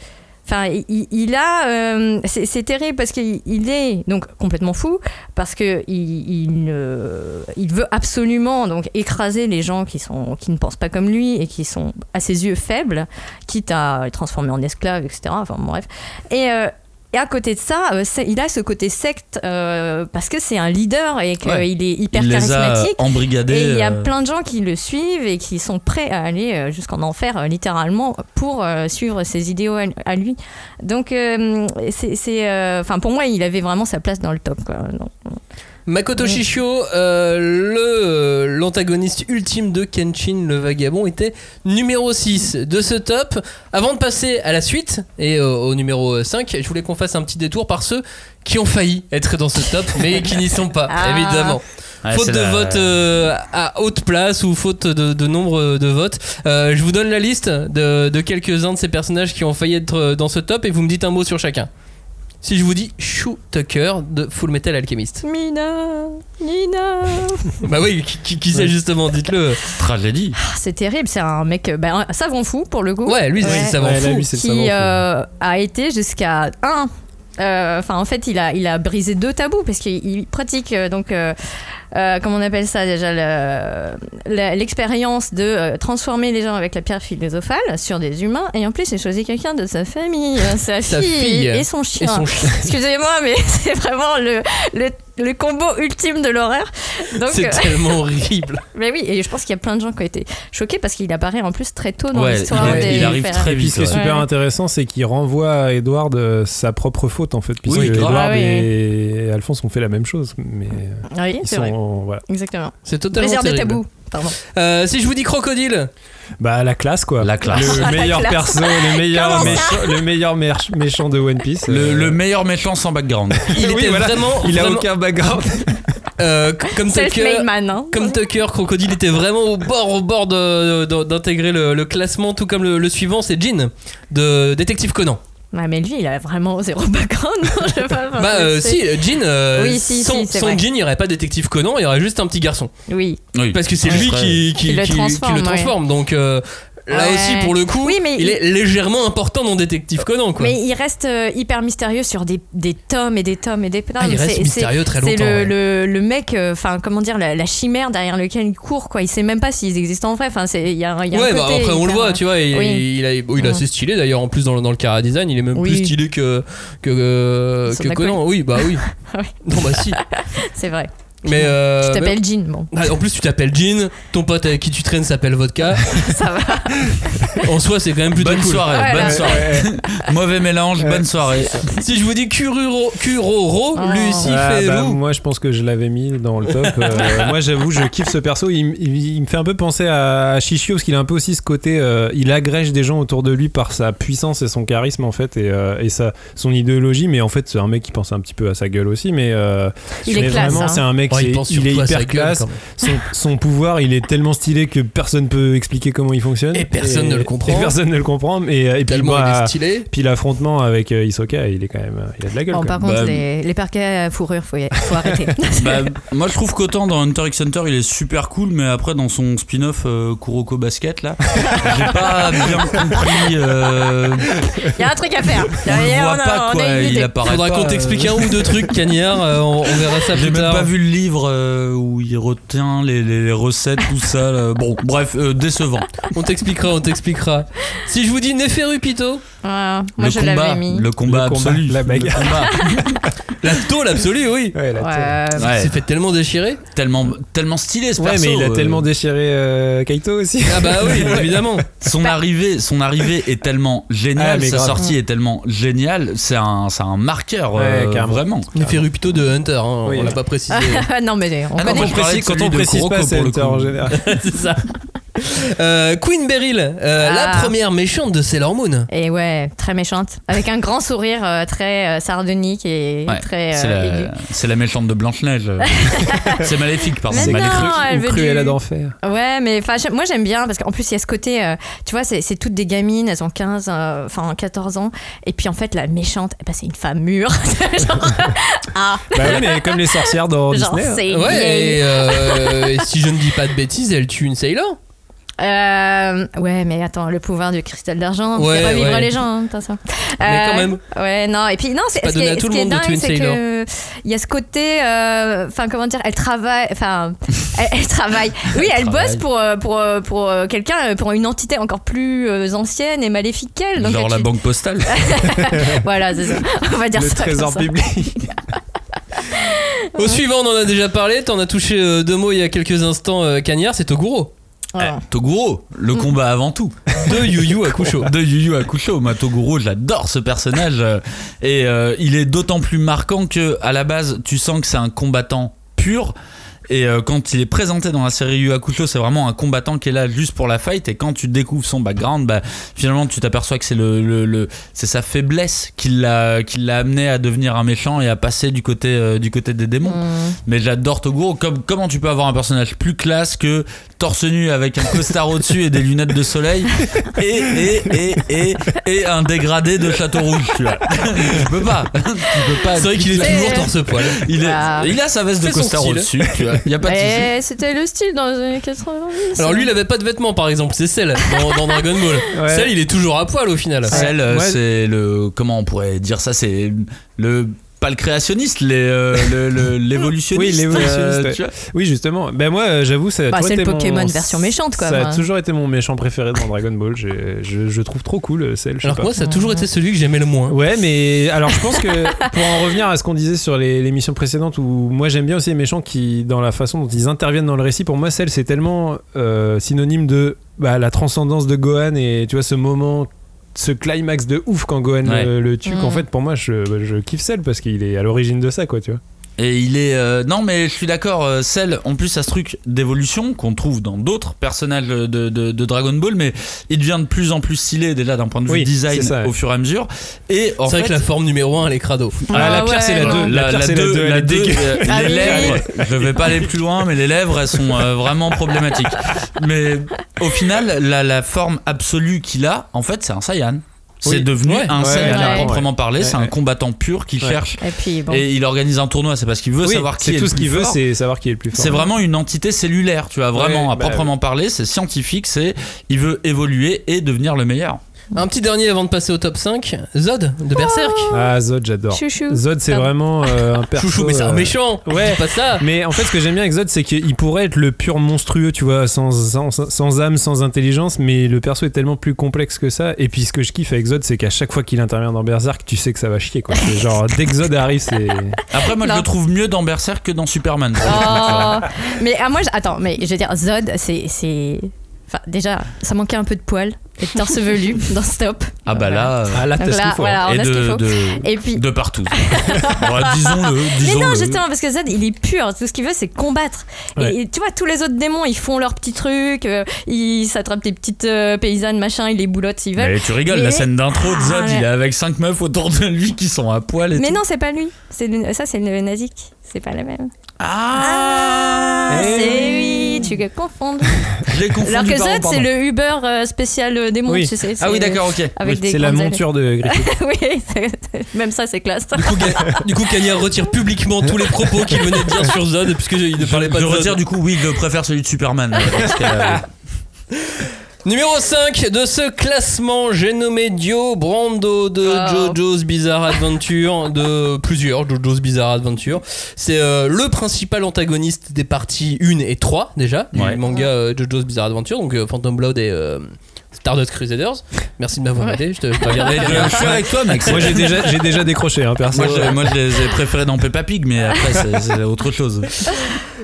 Enfin, il, a. euh, c'est terrible parce qu'il il est donc complètement fou, parce que il, veut absolument donc écraser les gens qui, sont, qui ne pensent pas comme lui et qui sont à ses yeux faibles, quitte à les transformer en esclaves, etc. Enfin, bref. Et. euh, et à côté de ça, euh, il a ce côté secte euh, parce que c'est un leader et qu'il Ouais. est hyper il les a charismatique. Et il y a euh, plein de gens qui le suivent et qui sont prêts à aller jusqu'en enfer, littéralement, pour suivre ses idéaux à, à lui. Donc, c'est, enfin, pour moi, il avait vraiment sa place dans le top. Quoi. Makoto. Shishio, euh, le euh, l'antagoniste ultime de Kenshin le vagabond, était numéro 6 de ce top. Avant de passer à la suite et euh, au numéro 5, je voulais qu'on fasse un petit détour par ceux qui ont failli être dans ce top mais qui n'y sont pas, *laughs* Ah. évidemment. ouais, faute de la- vote euh, à haute place ou faute de, de nombre de votes. Euh, je vous donne la liste de, de quelques-uns de ces personnages qui ont failli être dans ce top et vous me dites un mot sur chacun. Si je vous dis Shu Tucker de Full Metal Alchemist. Mina, Nina. *laughs* bah oui, qui, qui, qui c'est justement, dites-le. Tragédie. Ah, c'est terrible, c'est un mec, euh, ben, un savant fou pour le coup. Ouais, lui, c'est Ouais. ça va Ouais, là, fou. lui, c'est le savant, qui euh, a été jusqu'à 1. Enfin, en fait, il a, il a brisé deux tabous parce qu'il il pratique euh, donc, euh, euh, comment on appelle ça déjà, le- l'expérience de euh, transformer les gens avec la pierre philosophale sur des humains et en plus, il choisit quelqu'un de sa famille, euh, sa, Sa fille, fille. et son chien. *laughs* Excusez-moi, mais *laughs* c'est vraiment le, le, le combo ultime de l'horreur. Donc, C'est euh, tellement horrible. *laughs* mais oui, et je pense qu'il y a plein de gens qui ont été choqués parce qu'il apparaît en plus très tôt dans Ouais, l'histoire. il, des il arrive frères. très Et puis vite. ce qui est ouais. super Ouais. intéressant, c'est qu'il renvoie à Edward euh, sa propre faute en fait, puisque Oui. Edward Ah oui, et Alphonse ont fait la même chose, mais Oui, ils sont vrai. Voilà. Exactement. C'est totalement des terrible. tabous. Pardon. Euh, si je vous dis crocodile, Bah la classe quoi. La classe. Le *laughs* meilleur classe. perso, le meilleur méchant, le meilleur méchant de One Piece. Le, euh, le meilleur méchant sans background. *laughs* il Oui, était voilà. vraiment. il a vraiment- aucun background. *laughs* euh, comme Tucker. Man. Hein. Comme Tucker, Crocodile était vraiment au bord, au bord d'intégrer le, le classement, tout comme le, le suivant, c'est Jean de Détective Conan. Ouais, mais lui, il a vraiment zéro background. non, je sais pas, enfin, *laughs* bah euh, si, Jean, euh, Oui, si, sans, si, sans. Jean, il n'y aurait pas Détective Conan, il y aurait juste un petit garçon. Oui. Oui. Parce que c'est lui qui, qui, Qui le qui- transforme, qui le ouais. transforme. Donc euh, là Ouais. aussi, pour le coup, Oui, mais il, il- est légèrement important dans Détective Conan. Quoi. Mais il reste euh, hyper mystérieux sur des, des tomes et des tomes et des tomes. Ah, il reste C'est- mystérieux très C'est longtemps, le, ouais. le, le mec, euh, enfin comment dire, la, la chimère derrière lequel il court, quoi. Il sait même pas s'ils existent en vrai. Enfin, c'est- il y a, y a un Ouais, bah, côté après on le voit, tu vois, il, Oui. il, a, il est Ouais. assez stylé d'ailleurs. En plus, dans, le- dans le Cara Design, il est même Oui. plus stylé que, que, euh, que. Conan. Oui, bah oui. *laughs* Oui. Non, bah si. *laughs* C'est vrai. Mais, euh, tu mais- t'appelles Jean, bon. Ah, En plus, tu t'appelles Jean, ton pote avec qui tu traînes s'appelle Vodka. *laughs* Ça va. En soi, c'est quand même plutôt Bonne cool. soirée, Ouais, bonne là. soirée. *laughs* Mauvais mélange, bonne soirée. Si je vous dis Kururo, Kuroro, Oh. Lucie Ah, bah, moi je pense que je l'avais mis dans le top. Euh, *laughs* moi j'avoue, je kiffe ce perso. Il, m- il- il me fait un peu penser à Shishio parce qu'il a un peu aussi ce côté. euh, il agrège des gens autour de lui par sa puissance et son charisme en fait et, euh, et sa, son idéologie. Mais en fait, c'est un mec qui pense un petit peu à sa gueule aussi. Mais, euh, Il est classe, vraiment, hein. c'est un mec, Ouais, il est hyper classe. même. Son, son pouvoir, il est tellement stylé que personne peut expliquer comment il fonctionne. Et personne ne le comprend. Et personne ne le comprend. Et, et puis, Tellement bah, il est stylé. puis l'affrontement avec euh, Hisoka, il est quand même, il a de la gueule. Quoi. par contre, Bah, les, les parquets à fourrure, faut, y- faut arrêter. *laughs* Bah, moi je trouve qu'autant dans Hunter x Hunter il est super cool, mais après dans son spin-off euh, Kuroko Basket là, *laughs* j'ai pas bien compris. euh, Il y a un truc à faire. on voit a- pas a quoi, il apparaît Faudra qu'on euh, t'explique un ou deux trucs, Cagnard. euh, on, verra ça J'ai plus même tard. pas vu le livre euh, où il retient les, recettes, tout ça. Bon, bref, euh, décevant. On t'expliquera, on t'expliquera. Si je vous dis Neferupito, Ouais, moi, le je combat, l'avais mis. le combat Le combat, absolu, la bagarre. le combat. *laughs* la tôle absolue, oui. Ouais, la tête. Ouais. C'est fait tellement déchirer. tellement, tellement stylé ce Ouais, perso. mais il a euh, tellement déchiré euh, Kaito aussi. Ah bah oui, *laughs* évidemment. Son arrivée, son arrivée est tellement géniale, Ah, sa grave. sortie est tellement géniale, c'est un, c'est un marqueur, Ouais, euh, vraiment. Neferupito de Hunter, hein, Oui. on l'a pas précisé. *laughs* non, mais on Ah non, connaît. je parlais de quand on précise pas, c'est pour le Hunter en général. c'est ça. Euh, Queen Beryl, euh, la Ah. première méchante de Sailor Moon. Et ouais, très méchante. Avec un grand sourire euh, très euh, sardonique et Ouais, très c'est euh, la, méchante de Blanche-Neige. *laughs* c'est maléfique, pardon. Mais C'est non, maléfique. elle Ou veut Cruella du- d'enfer. Ouais, mais moi j'aime bien parce qu'en plus il y a ce côté, euh, tu vois, c'est toutes des gamines, elles ont 15, euh, enfin 14 ans, et puis en fait la méchante, eh ben, c'est une femme mûre. *laughs* Genre, ah, Bah mais comme les sorcières dans genre Disney. hein. Ouais, euh, et si je ne dis pas de bêtises, elle tue une Sailor. Euh, ouais, mais attends, le pouvoir du cristal d'argent, Ouais, c'est revivre ouais. les gens, hein, t'as ça. Mais quand même. Ouais, non, et puis non, c'est ce qui est, à tout ce le qui est dingue, c'est que il y a ce côté, euh, enfin comment dire, elle travaille, enfin, *laughs* elle, elle travaille. Oui, elle bosse pour euh, pour euh, pour euh, quelqu'un, euh, pour une entité encore plus euh, ancienne et maléfique qu'elle. Genre tu- la banque postale. *laughs* Voilà, c'est ça. On va dire Le ça. comme trésor ça. public. Au suivant, on en a déjà parlé. T'en as touché euh, deux mots il y a quelques instants, euh, Cagnard, c'est Toguro. Eh, Toguro, le combat avant tout. *laughs* De Yu Yu Hakusho. *laughs* De Yu Yu Hakusho. Moi, Toguro, j'adore ce personnage. Et euh, il est d'autant plus marquant que, à la base, tu sens que c'est un combattant pur. Et euh, quand il est présenté dans la série Yu Hakusho, c'est vraiment un combattant qui est là juste pour la fight. Et quand tu découvres son background, bah, finalement, tu t'aperçois que c'est le, le- le- c'est sa faiblesse qui l'a, qui l'a amené à devenir un méchant et à passer du côté, euh, du côté des démons. Mm. Mais j'adore Toguro. Comme, comment tu peux avoir un personnage plus classe que torse nu avec un costard *laughs* au-dessus et des lunettes de soleil et, et, et, et, et un dégradé de château rouge, tu vois. tu peux pas. Tu peux pas. C'est vrai qu'il est toujours torse poil. Il, est- Ah. il a sa veste de costard au-dessus, tu vois. Il y a pas de. Eh, C'était le style dans les années 90. Alors lui, il avait pas de vêtements, par exemple. C'est Cell dans, dans Dragon Ball. Ouais. Cell, il est toujours à poil au final. Celle, euh, Ouais. c'est le. Comment on pourrait dire ça C'est le. Pas le créationniste, les, euh, *laughs* l'évolutionniste. Oui, euh, ouais. vois. Oui, justement. Ben moi, euh, j'avoue, ça a Bah, toujours c'est le été Pokémon mon... version méchante, quoi, Ça moi. a toujours été mon méchant préféré dans Dragon Ball. Je, je trouve trop cool, celle. Je sais Alors que moi, ça a toujours été celui que j'aimais le moins. Ouais, mais alors je pense que *laughs* pour en revenir à ce qu'on disait sur les l'émission précédente, où moi j'aime bien aussi les méchants qui, dans la façon dont ils interviennent dans le récit, pour moi, celle c'est tellement euh, synonyme de bah, la transcendance de Gohan et tu vois ce moment, ce climax de ouf quand Gohan Ouais. le, le tue, Mm. qu'en fait pour moi je, je kiffe celle parce qu'il est à l'origine de ça, quoi, tu vois. Et il est. euh, non, mais je suis d'accord, euh, Cell, en plus, a ce truc d'évolution qu'on trouve dans d'autres personnages de, de- de Dragon Ball, mais il devient de plus en plus stylé déjà d'un point de vue Oui, design c'est ça, ouais. au fur et à mesure. Et en C'est vrai que la forme numéro 1 elle est crado. Ah, la Ah pire, c'est ouais. la 2. La, La, pire, la c'est la deux- 2. la deux, dégueu. euh, *laughs* les lèvres, je vais pas aller plus loin, mais les lèvres, elles sont euh, vraiment problématiques. Mais au final, la, la forme absolue qu'il a, en fait, c'est un Saiyan. C'est Oui. devenu Ouais. un Ouais, Saiyan à ouais. proprement parler. Ouais, c'est un ouais. combattant pur qui Ouais. cherche. Et puis bon. Et il organise un tournoi, c'est parce qu'il veut Oui, savoir qui est tout le ce plus qu'il veut, fort. c'est savoir qui est le plus fort. C'est vraiment une entité cellulaire, tu vois, vraiment Ouais, à bah proprement parler, c'est scientifique, c'est il veut évoluer et devenir le meilleur. Un petit dernier avant de passer au top 5, Zod de Berserk. Ah, Zod, j'adore. Chouchou. Zod, c'est Pardon. vraiment euh, un perso. Chouchou, mais c'est un euh, méchant. ouais. C'est pas ça. Mais en fait, ce que j'aime bien avec Zod, c'est qu'il pourrait être le pur monstrueux, tu vois, sans, sans, sans âme, sans intelligence, mais le perso est tellement plus complexe que ça. Et puis, ce que je kiffe avec Zod, c'est qu'à chaque fois qu'il intervient dans Berserk, tu sais que ça va chier, quoi. C'est genre, dès que Zod arrive, c'est. Après, moi, je le trouve mieux dans Berserk que dans Superman. Oh. mais ah, moi, je- attends, mais je veux dire, Zod, c'est. c'est- Enfin, déjà, ça manquait un peu de poils et de torse velu *laughs* dans Stop. Ah bah là, Ah, là, Donc t'as ce là, qu'il faut. voilà, on et a ce qu'il de, faut. de, Et puis. de partout. *laughs* Ouais, disons-le, Mais disons-le. non, justement, parce que Zod, il est pur. Tout ce qu'il veut, c'est combattre. Et- Ouais. Et, tu vois, tous les autres démons, ils font leurs petits trucs. euh, ils s'attrapent des petites euh, paysannes, machin, ils les boulotent s'ils veulent. Mais tu rigoles, Mais- la scène d'intro de Zod, Ah, il est avec 5 meufs autour de lui qui sont à poil et Mais tout. non, c'est pas lui. C'est le- ça, c'est le Nazik. C'est pas le même. Ah, c'est oui, tu confonds. *laughs* Je l'ai confondu, Alors que Zod, c'est le Uber euh, spécial euh, démon, Oui. tu sais. Ah oui, d'accord, ok. Oui. des C'est la monture de Griffith. *laughs* oui, même ça, c'est classe. Du coup, *laughs* du coup, Cagnard retire publiquement tous les propos qu'il venait de dire sur Zod, puisqu'il ne parlait pas Je de Zod. retire du coup, oui, je préfère celui de Superman. Numéro 5 de ce classement, j'ai nommé Dio Brando de Oh. JoJo's Bizarre Adventure, de plusieurs JoJo's Bizarre Adventure. C'est euh, le principal antagoniste des parties 1 et 3 déjà, du Ouais. manga euh, JoJo's Bizarre Adventure, donc euh, Phantom Blood et euh, Stardust Crusaders. Merci de m'avoir Ouais. aidé, je te je. Je suis avec toi, mec. Moi, j'ai déjà, j'ai déjà décroché, hein, perso. Moi, je, moi, je les ai préférés dans Peppa Pig, mais après, c'est- c'est autre chose.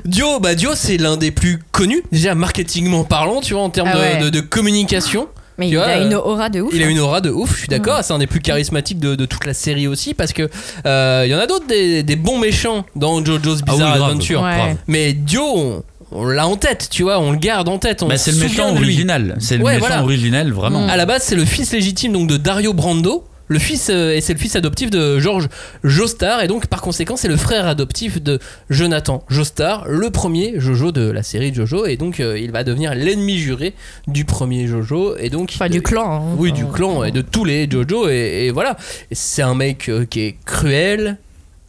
Dio, bah Dio c'est l'un des plus connus, déjà marketingment parlant, tu vois, en termes Ah de- ouais. de, de communication. Mais Tu il vois, a une euh, aura de ouf. Il a une aura de ouf, je suis d'accord. C'est un des plus charismatiques de, de toute la série aussi parce que euh, il y en a d'autres des, des bons méchants dans JoJo's Ah oui, Bizarre grave, Adventure. Ouais. Mais Dio, on, on l'a en tête, tu vois, on le garde en tête. Bah, c'est le méchant original. C'est le Ouais, méchant voilà. originel, vraiment. À la base, c'est le fils légitime donc de Dario Brando. Le fils euh, et c'est le fils adoptif de George Joestar et donc par conséquent c'est le frère adoptif de Jonathan Joestar, le premier Jojo de la série Jojo et donc euh, il va devenir l'ennemi juré du premier Jojo et donc Enfin, du clan. hein. oui, du clan et de tous les JoJo. Et, et voilà. C'est un mec euh, qui est cruel,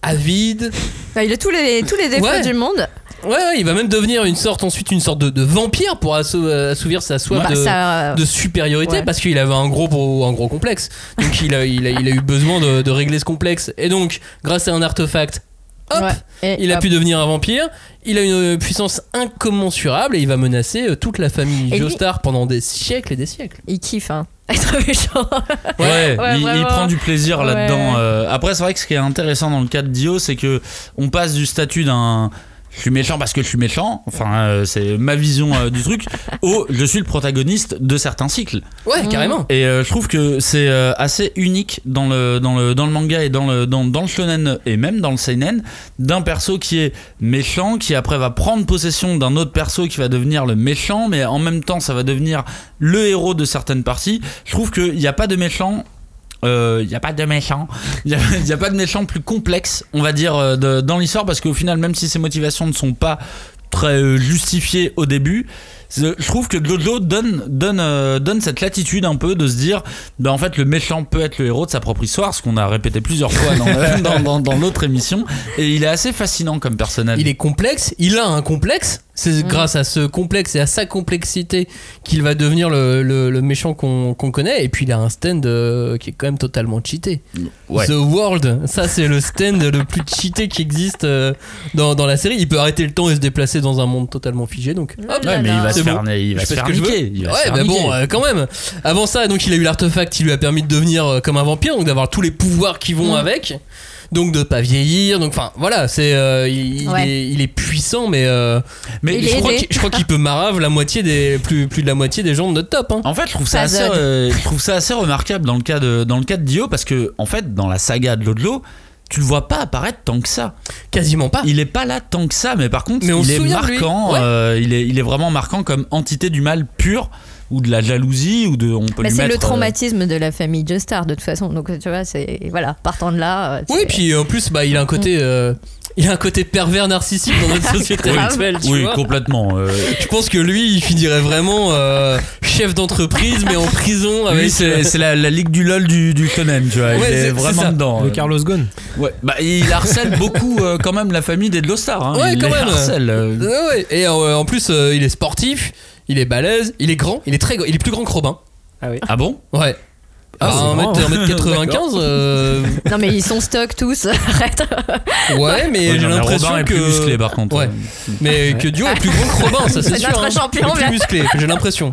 avide. Il a tous les, tous les défauts Ouais. du monde. Ouais, ouais, il va même devenir une sorte, ensuite une sorte de, de vampire pour assou- euh, assouvir sa soif Bah, de, ça- de supériorité ouais. parce qu'il avait un gros, un gros complexe. Donc il a, il a, il a eu besoin de, de régler ce complexe. Et donc, grâce à un artefact, hop, Ouais. Et il a hop. pu devenir un vampire. Il a une puissance incommensurable et il va menacer euh, toute la famille Et lui- Joestar pendant des siècles et des siècles. Il kiffe, hein. *laughs* Être méchant. Ouais, Ouais, il, prend du plaisir Ouais. là-dedans. euh. après, c'est vrai que ce qui est intéressant dans le cas de Dio, c'est que on passe du statut d'un je suis méchant parce que je suis méchant, enfin euh, c'est ma vision euh, du truc, au je suis le protagoniste de certains cycles. Ouais, carrément. Et euh, je trouve que c'est assez unique dans le, dans, le, dans le manga et dans le, dans, dans le shonen et même dans le seinen d'un perso qui est méchant, qui après va prendre possession d'un autre perso qui va devenir le méchant, mais en même temps ça va devenir le héros de certaines parties. Je trouve qu'il n'y a pas de méchant. Euh, Il n'y a pas de méchant, il n'y a, pas de méchant plus complexe, on va dire, euh, dans l'histoire, parce qu'au final, même si ses motivations ne sont pas très euh, justifiées au début, je trouve que Jojo donne, donne, euh, donne cette latitude un peu de se dire, bah en fait le méchant peut être le héros de sa propre histoire, ce qu'on a répété plusieurs fois dans, *laughs* dans, dans- dans l'autre émission, et il est assez fascinant comme personnage. Il est complexe, il a un complexe. C'est grâce à ce complexe et à sa complexité qu'il va devenir le, le- le méchant qu'on qu'on connaît. Et puis il a un stand euh, qui est quand même totalement cheaté. Ouais. The World, ça c'est le stand le plus cheaté qui existe euh, dans, dans la série. Il peut arrêter le temps et se déplacer dans un monde totalement figé. Donc, hop, Ouais, mais il va se faire, il va se faire que je veux. niquer. Ouais, mais bon, euh, quand même. Avant ça, donc il a eu l'artefact qui lui a permis de devenir euh, comme un vampire, donc d'avoir tous les pouvoirs qui vont avec. Donc de pas vieillir, donc enfin voilà, c'est euh, il, est, il est puissant, mais euh, Mais je crois qu'il- je crois qu'il peut marave la moitié des plus plus de la moitié des gens de notre top. Hein. En fait, je trouve ça assez, euh, je trouve ça assez remarquable dans le cas de dans le cas de Dio parce que en fait, dans la saga de Jojo, tu le vois pas apparaître tant que ça. Quasiment pas. Il est pas là tant que ça, mais par contre, Mais il est marquant. Ouais. euh, il, est, il est vraiment marquant comme entité du mal pur ou de la jalousie ou de. On peut Bah, lui c'est le traumatisme de la famille Joestar de toute façon. Donc tu vois, c'est voilà, partant de là. euh, Oui, c'est- puis en plus, bah, il a un côté, euh, il a un côté pervers narcissique dans notre *laughs* société Oui, actuelle. Tu oui, vois complètement. euh, Je pense que lui, il finirait vraiment euh, chef d'entreprise, mais en prison avec. lui, c'est c'est la, la ligue du LOL du, du shonen, tu vois. Ouais, il c'est- est vraiment dedans. Le euh. Carlos Ghosn. Ouais, bah, il harcèle beaucoup euh, quand même la famille des Lostar. Hein. Ouais, il quand les même. harcèle. euh. Ouais, ouais. Et euh, en plus, euh, il est sportif, il est balèze, il est grand, il est très, il est plus grand que Robin. Ah oui. Ah bon? Ouais. Ah, Ah, c'est 1m, grand. 1m95 euh, Non mais ils sont stock tous. *laughs* Arrête. Ouais, mais Ouais, j'ai l'impression Robin est que. plus musclé par contre. Ouais. Mais que Dio est plus grand que Robin, ça c'est C'est sûr. notre hein. champion, Il est plus musclé, j'ai l'impression.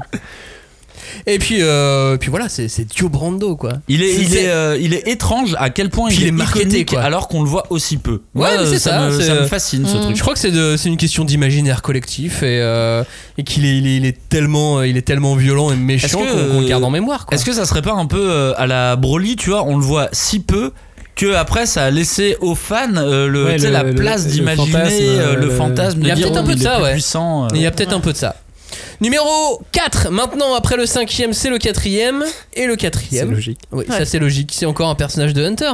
Et puis, euh, puis voilà, c'est c'est Dio Brando quoi. Il est, il, C'est- est, euh, il est étrange à quel point Puis il est est marketé, iconique quoi. alors qu'on le voit aussi peu. Ouais, mais euh, c'est ça, me, c'est, ça me fascine ce Mm. truc. Je crois que c'est de- c'est une question d'imaginaire collectif et, euh, et qu'il est, il est, il est tellement, il est tellement violent et méchant qu'on le garde en mémoire. Quoi. Est-ce que ça serait pas un peu euh, à la Broly, tu vois, on le voit si peu que après ça a laissé aux fans euh, le, Ouais, le- la le- place le d'imaginer fantasme, euh, le le- fantasme Il y de a peut-être un oh, peu de ça, plus ouais. puissant. euh. Il y a peut-être un peu de ça. Numéro 4, maintenant après le cinquième c'est le quatrième et le C'est quatrième. logique. Oui, Ouais. ça c'est logique, c'est encore un personnage de Hunter.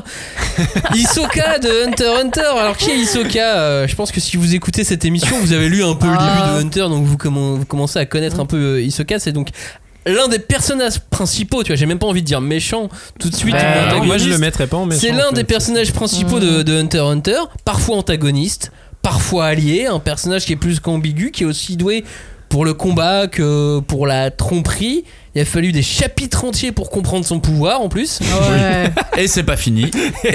*laughs* Hisoka de Hunter Hunter. Alors qui est Hisoka Euh, Je pense que si vous écoutez cette émission, vous avez lu un peu le Ah. début de Hunter, donc vous, commen- vous commencez à connaître un peu euh, Hisoka. C'est donc l'un des personnages principaux, tu vois, j'ai même pas envie de dire méchant tout de suite. Euh, moi, je le mettrais pas en méchant. C'est l'un des personnages principaux de, de Hunter x Hunter, parfois antagoniste, parfois allié, un personnage qui est plus qu'ambigu, qui est aussi doué pour le combat que pour la tromperie. Il a fallu des chapitres entiers pour comprendre son pouvoir en plus. Ouais. Et c'est pas fini. Et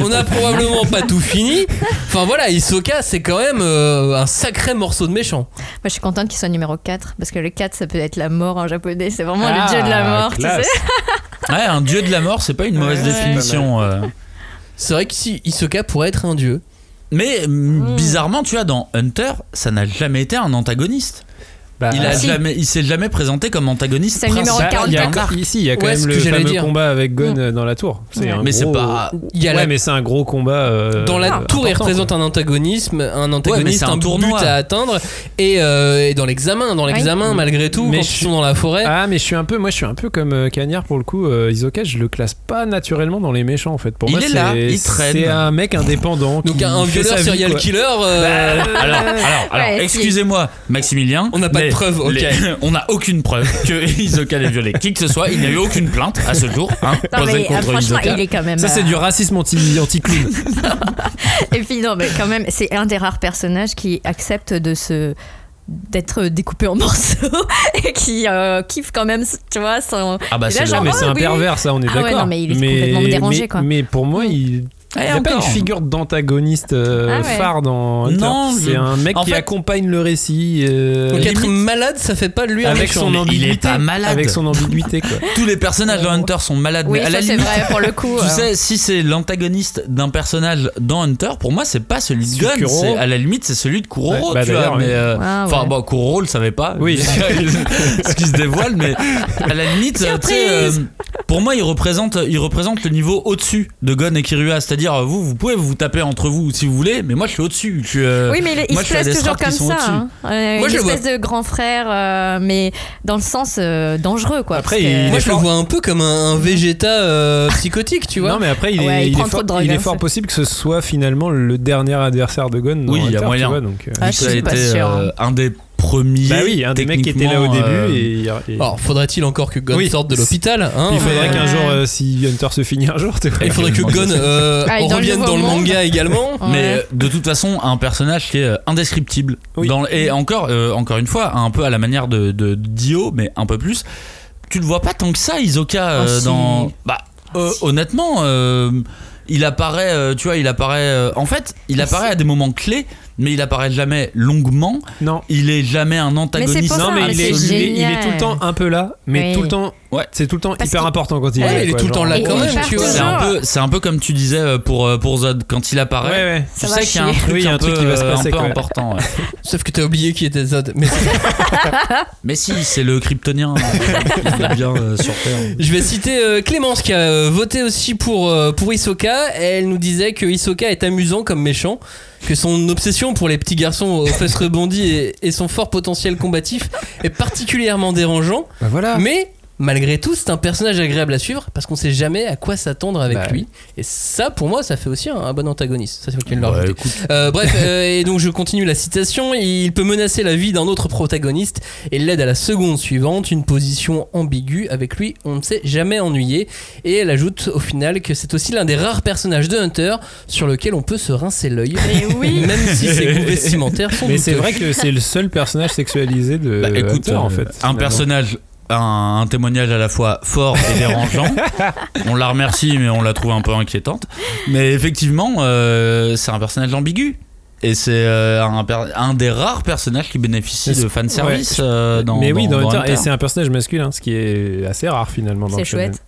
on a probablement pas tout fini. Enfin voilà, Hisoka c'est quand même euh, un sacré morceau de méchant. Moi je suis contente qu'il soit numéro 4 parce que le 4 ça peut être la mort en japonais. C'est vraiment Ah, le dieu de la mort. Tu sais. *laughs* Ouais, un dieu de la mort, c'est pas une mauvaise Ouais. définition. euh. C'est vrai que si Hisoka pourrait être un dieu. Mais mm, bizarrement, tu vois, dans Hunter, ça n'a jamais été un antagoniste. Bah, il a si. jamais, il s'est jamais présenté comme antagoniste. C'est le numéro principal. Bah, il y a 44. ici, il y a quand Ouais, même le fameux dire. combat avec Gon euh, dans la tour. C'est Ouais. un Mais c'est gros- pas. Il y a Ouais, la- mais c'est un gros combat. euh, Dans la tour, il représente quoi. un antagonisme, un antagoniste, un un, tournoi. but à atteindre. Et, euh, et dans l'examen, dans l'examen, malgré tout, Mais quand je ils suis- sont dans la forêt, Ah, mais je suis un peu, moi, je suis un peu comme euh, Cagnard pour le coup. Euh, Isoka, je le classe pas naturellement dans les méchants en fait. Pour Il moi, est c'est- là, il traîne. C'est un mec indépendant. donc un violeur serial killer. euh, Alors, excusez-moi, Maximilien. On n'a pas mais ok. les- *laughs* on n'a aucune preuve que *laughs* Isoka l'ait violé. Qui que ce soit, il n'y a eu aucune plainte à ce jour. Hein, Non, mais, euh, contre franchement, Hisoka. il est quand même. Ça, c'est euh, du racisme anti- anti-clown. *laughs* Et puis non, mais quand même, c'est un des rares personnages qui accepte de se d'être découpé en morceaux et qui euh, kiffe quand même, tu vois, son. Ah bah c'est genre, mais oh, un oui. pervers, ça, on est Ah ouais, d'accord. non, mais il est complètement dérangé, mais, quoi. mais pour moi, il. Il n'y a pas une figure d'antagoniste euh, Ah ouais. phare dans Hunter. Non, c'est un mec en qui fait- accompagne le récit euh, Donc être limite- malade, ça fait pas de lui un avec méchant. son mais il est ambiguïté. pas malade. Avec son ambiguïté, quoi. *laughs* Tous les personnages dans Hunter sont malades. Oui, mais à ça c'est vrai pour le *laughs* coup. Tu euh. sais, si c'est l'antagoniste d'un personnage dans Hunter, pour moi, c'est pas celui de C'est Gun. Kuroro. c'est- À la limite, c'est celui de Kuroro, Ouais, bah tu vois. d'ailleurs, Mais euh, Ah, enfin, ouais. bon, Kuroro le savait pas. Oui. *laughs* ce qui se dévoile, mais à la limite, euh, tu sais, pour moi, il représente, il représente le niveau au-dessus de Gon et Kirua. C'est-à-dire, euh, vous, vous pouvez vous taper entre vous si vous voulez, mais moi, je suis au-dessus. Euh, Oui, mais il, il moi, se suis à place des toujours comme ça. hein. Euh, Moi, une je espèce de grand frère, euh, mais dans le sens euh, dangereux, quoi. Après, il Moi je le vois un peu comme un, un végéta euh, psychotique, tu vois. Non, mais après, il est, Ouais, il il est trop fort, de drogue, il est hein, fort possible que ce soit finalement le dernier adversaire de Gon. dans Oui, il y a moyen. vois, donc, Ah, je ça a suis pas été sûre. euh, un des premiers. Bah oui, un des mecs qui était là au début. euh, Et, et- Alors faudrait-il encore que Gon Oui. sorte de l'hôpital hein, il faudrait mais- qu'un jour, euh, si Hunter se finit un jour. Il faudrait que Gon euh, Ah, dans le revienne dans manga également. *laughs* Ouais. Mais euh, de toute façon, un personnage qui est euh, indescriptible. Oui. Dans- et encore, euh, encore une fois, un peu à la manière de, de Dio, mais un peu plus. Tu le vois pas tant que ça, Isoka, euh, Ah, si. dans. Bah, euh, honnêtement, euh, il apparaît, euh, tu vois, il apparaît. euh, en fait, il apparaît à des moments clés, mais il apparaît jamais longuement. Non. Il est jamais un antagoniste. pour Non, ça, mais mais il est, c'est il est- il est génial. tout le temps un peu là, mais Oui. tout le temps Ouais. C'est tout le temps Parce hyper important quand il Ouais, est. il est quoi, tout le temps là quand même. C'est un peu, c'est un peu comme tu disais euh, pour euh, pour Zod quand il apparaît. Ouais, ouais. Tu Ça sais qu'il y a un truc, Oui, un, un peu, qui va se euh, un passer, peu quoi. important. ouais. *laughs* Sauf que t'as oublié qui était Zod. Mais *laughs* Mais si, c'est le kryptonien qui est bien euh, sur Terre. Je vais citer euh, Clémence qui a voté aussi pour, euh, pour Hisoka. Elle nous disait que Hisoka est amusant comme méchant, que son obsession pour les petits garçons aux fesses *laughs* rebondies et, et son fort potentiel combatif est particulièrement dérangeant. Bah voilà. Mais malgré tout, c'est un personnage agréable à suivre parce qu'on sait jamais à quoi s'attendre avec Bah lui. Et ça, pour moi, ça fait aussi un, un bon antagoniste. Ça, c'est écoute, Euh, bref, *laughs* euh, et donc je continue la citation. Il peut menacer la vie d'un autre protagoniste et l'aide à la seconde suivante, une position ambiguë. Avec lui, on ne s'est jamais ennuyé. Et elle ajoute au final que c'est aussi l'un des rares personnages de Hunter sur lequel on peut se rincer l'œil. Mais oui. *laughs* Même si ses goûts *laughs* vestimentaires sont Mais c'est vrai que c'est le seul personnage sexualisé de bah, écoute, Hunter, en euh, fait. un finalement. personnage. Un, un témoignage à la fois fort et *laughs* dérangeant. on la remercie, mais on la trouve un peu inquiétante. Mais effectivement, euh, c'est un personnage ambigu. Et c'est euh, un, des rares personnages qui bénéficie de fanservice ouais. euh, dans mais oui, dans, Hunter, Hunter. et c'est un personnage masculin, ce qui est assez rare finalement. dans C'est chouette.